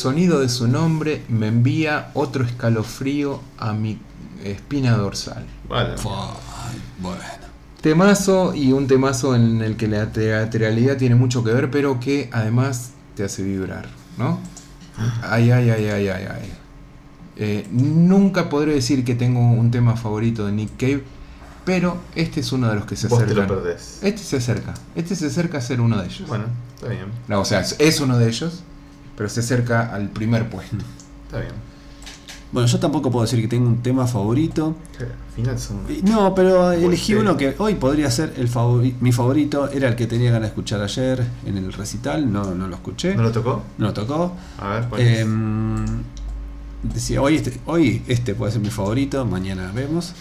S12: sonido de su nombre me envía otro escalofrío a mi espina dorsal.
S4: Vale.
S2: Bueno.
S12: Temazo y un temazo en el que la teatralidad tiene mucho que ver, pero que además te hace vibrar, ¿no? Ay, ay, ay, ay, ay, ay. Eh, nunca podré decir que tengo un tema favorito de Nick Cave, pero este es uno de los que se
S4: perdés.
S12: Este se acerca. Este se acerca a ser uno de ellos.
S4: Bueno, está bien.
S12: No, o sea, es uno de ellos, pero se acerca al primer puesto.
S4: Está bien.
S2: Bueno, yo tampoco puedo decir que tengo un tema favorito.
S4: Al final son.
S2: Y- No, pero elegí
S4: Pues,
S2: uno
S4: sí.
S2: que hoy podría ser el favori- mi favorito. Era el que tenía ganas de escuchar ayer en el recital. No, no lo escuché.
S4: ¿No lo tocó?
S2: No lo tocó.
S4: A ver, ¿cuál es?
S2: Em, decía, hoy este, hoy este puede ser mi favorito. Mañana vemos.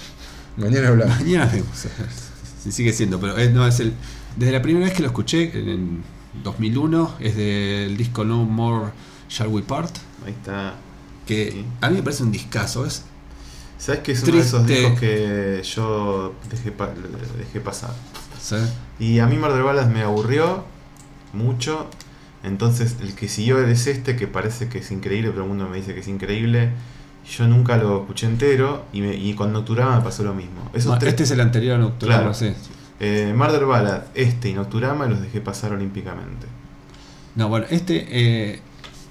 S12: Mañana hablamos.
S2: Mañana vemos. Si sigue siendo, pero es, no es el. Desde la primera vez que lo escuché, en 2001, es del disco No More Shall We Part.
S4: Ahí está.
S2: Que
S4: Sí.
S2: a mí me parece un discazo. Es
S4: ¿Sabes que es uno de esos discos que yo dejé, pa- dejé pasar?
S2: ¿sí?
S4: Y a mí Murder Balas me aburrió mucho. Entonces el que siguió es este que parece que es increíble, pero el mundo me dice que es increíble. Yo nunca lo escuché entero y, me- y con Nocturama me pasó lo mismo. Esos tres,
S2: Este es el anterior a Nocturama,
S4: Claro.
S2: sí.
S4: Eh, Murder Ballad, este y Nocturama los dejé pasar olímpicamente.
S2: No, bueno, este eh,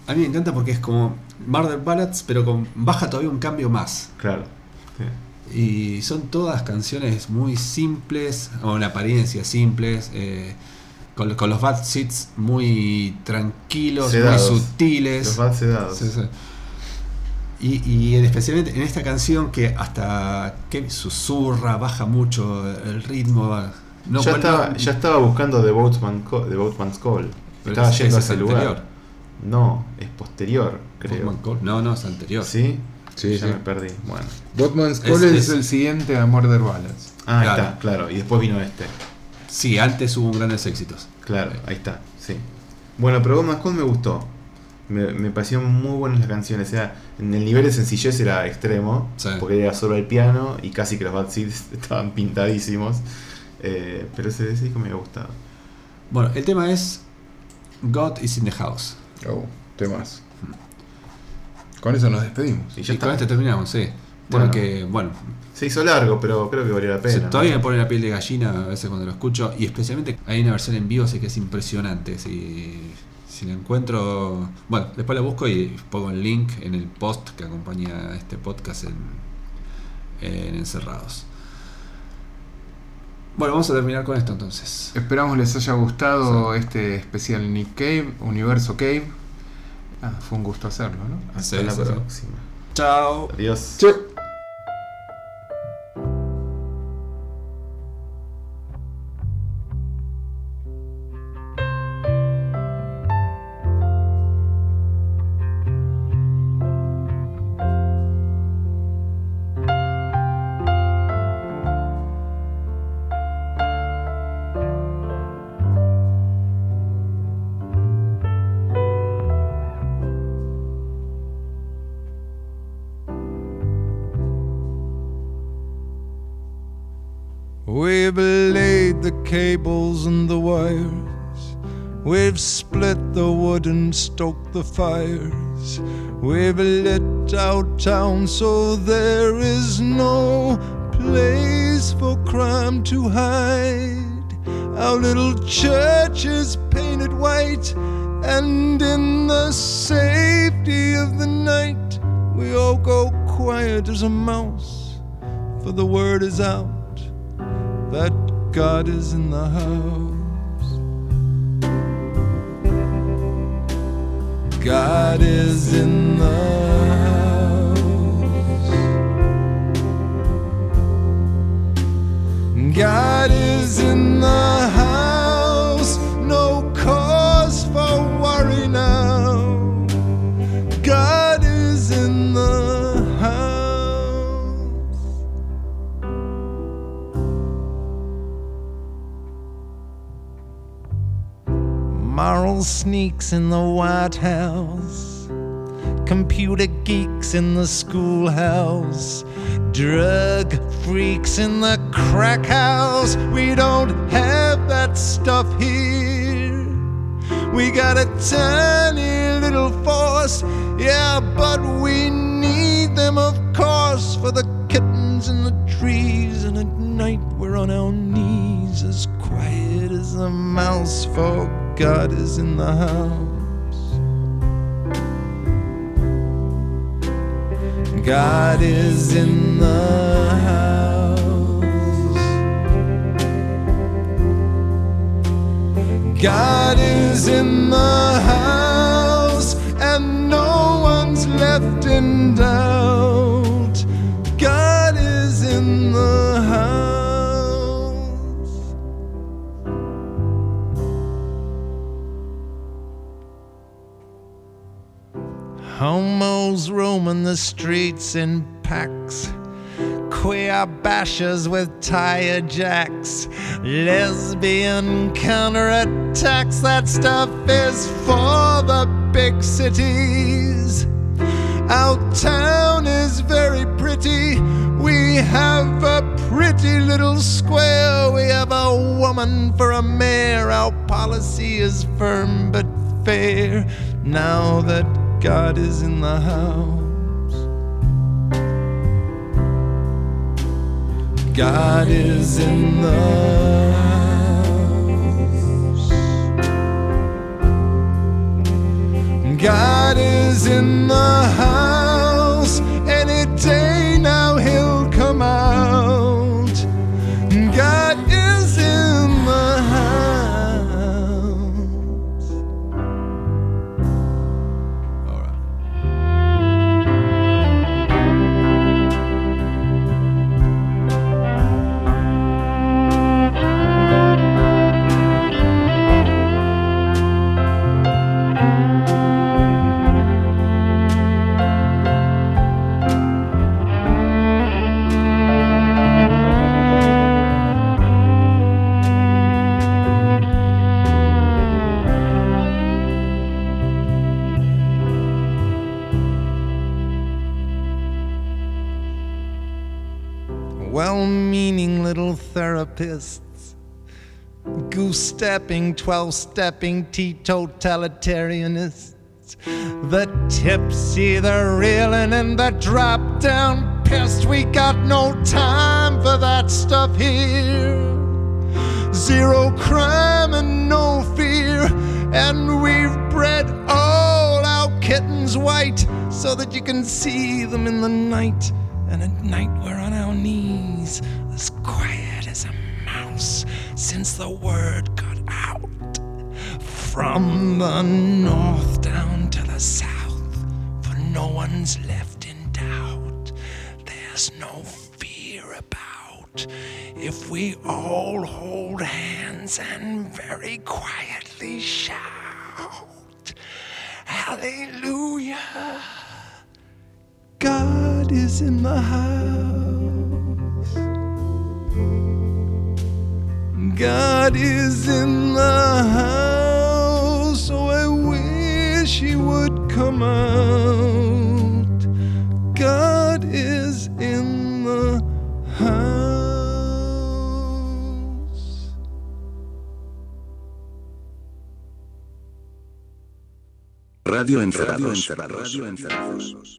S2: a mí me encanta porque es como Murder Ballads, pero con baja todavía un cambio más.
S4: Claro. sí.
S2: Y son todas canciones muy simples, o en apariencia simples, eh, con, con los bad seats muy tranquilos,
S4: Sedados.
S2: muy sutiles.
S4: Los Bad sedados.
S2: Sí, sí. Y, y en- especialmente en esta canción que hasta que susurra, baja mucho el ritmo. No,
S4: ya, estaba,
S2: no-
S4: ya estaba buscando The, Boatman Co- The Boatman's Call. Estaba yendo a
S2: ese
S4: ese
S2: es
S4: lugar.
S2: anterior.
S4: No, es posterior, creo.
S2: Boatman Call. No, no, es anterior.
S4: ¿Sí?
S12: Sí,
S4: ya
S12: sí.
S4: me perdí. Bueno.
S12: Botman's
S2: Es-
S12: Call es,
S2: es-
S12: el siguiente a Murder Ballads.
S4: Ah, ahí
S2: Claro.
S4: está, claro. Y después vino este.
S2: Sí, antes hubo grandes éxitos.
S4: Claro, ahí está, sí. Bueno, pero Boatman's Call me gustó. Me, me parecieron muy buenas las canciones. O sea, en el nivel de sencillez era extremo.
S2: Sí.
S4: Porque era solo el piano y casi que los Bad Seeds estaban pintadísimos. Eh, pero ese, ese disco me había gustado.
S2: Bueno, el tema es God is in the house.
S12: Oh, temas. Con eso nos despedimos.
S4: Y
S2: Y
S4: ya
S2: con
S4: está.
S2: este terminamos, sí.
S4: Bueno.
S2: Que, bueno,
S4: Se hizo largo, pero creo que valía la pena.
S2: todavía me pone la piel de gallina a veces cuando lo escucho. Y especialmente hay una versión en vivo, sé que es impresionante. Si, si la encuentro, bueno, después la busco y pongo el link en el post que acompaña este podcast en, en Encerrados. Bueno, vamos a terminar con esto entonces.
S3: Esperamos les haya gustado este especial Nick Cave, Universo Cave. Ah, fue un gusto hacerlo, ¿no?
S4: Hasta la próxima.
S2: Chao.
S4: Adiós.
S13: We've laid the cables and the wires. We've split the wood and stoked the fires. We've lit out town so there is no place for crime to hide. Our little church is painted white, and in the safety of the night, we all go quiet as a mouse, for the word is out that God is in the house. God is in the house. God is in the house. No cause for worry now. Moral sneaks in the White House, computer geeks in the schoolhouse, drug freaks in the crack house. We don't have that stuff here. We got a tiny little force, yeah, but we need them, of course, for the kittens in the trees. And at night we're on our knees, as quiet as a mouse, for God is in the house. God is in the house. God is in the house, and no one's left in Homos roaming the streets in packs. Queer bashers with tire jacks. Lesbian counterattacks. That stuff is for the big cities. Our town is very pretty. We have a pretty little square. We have a woman for a mayor. Our policy is firm but fair. Now that God is in the house. God is in the house. God is in the house. Any day now little therapists, goose stepping, 12 stepping teetotalitarianists, the tipsy, the reeling, and the drop down pissed. We got no time for that stuff here. Zero crime and no fear, and we've bred all our kittens white so that you can see them in the night. And at night we're on our knees, as quiet as a mouse. since the word got out. From the north down to the south, for no one's left in doubt. There's no fear about if we all hold hands and very quietly shout, Hallelujah! God is in the house. God is in the house, so I wish He would come out. God is in the house. Radio Encerrados. Radio Encerrados.
S1: Radio Encerrados.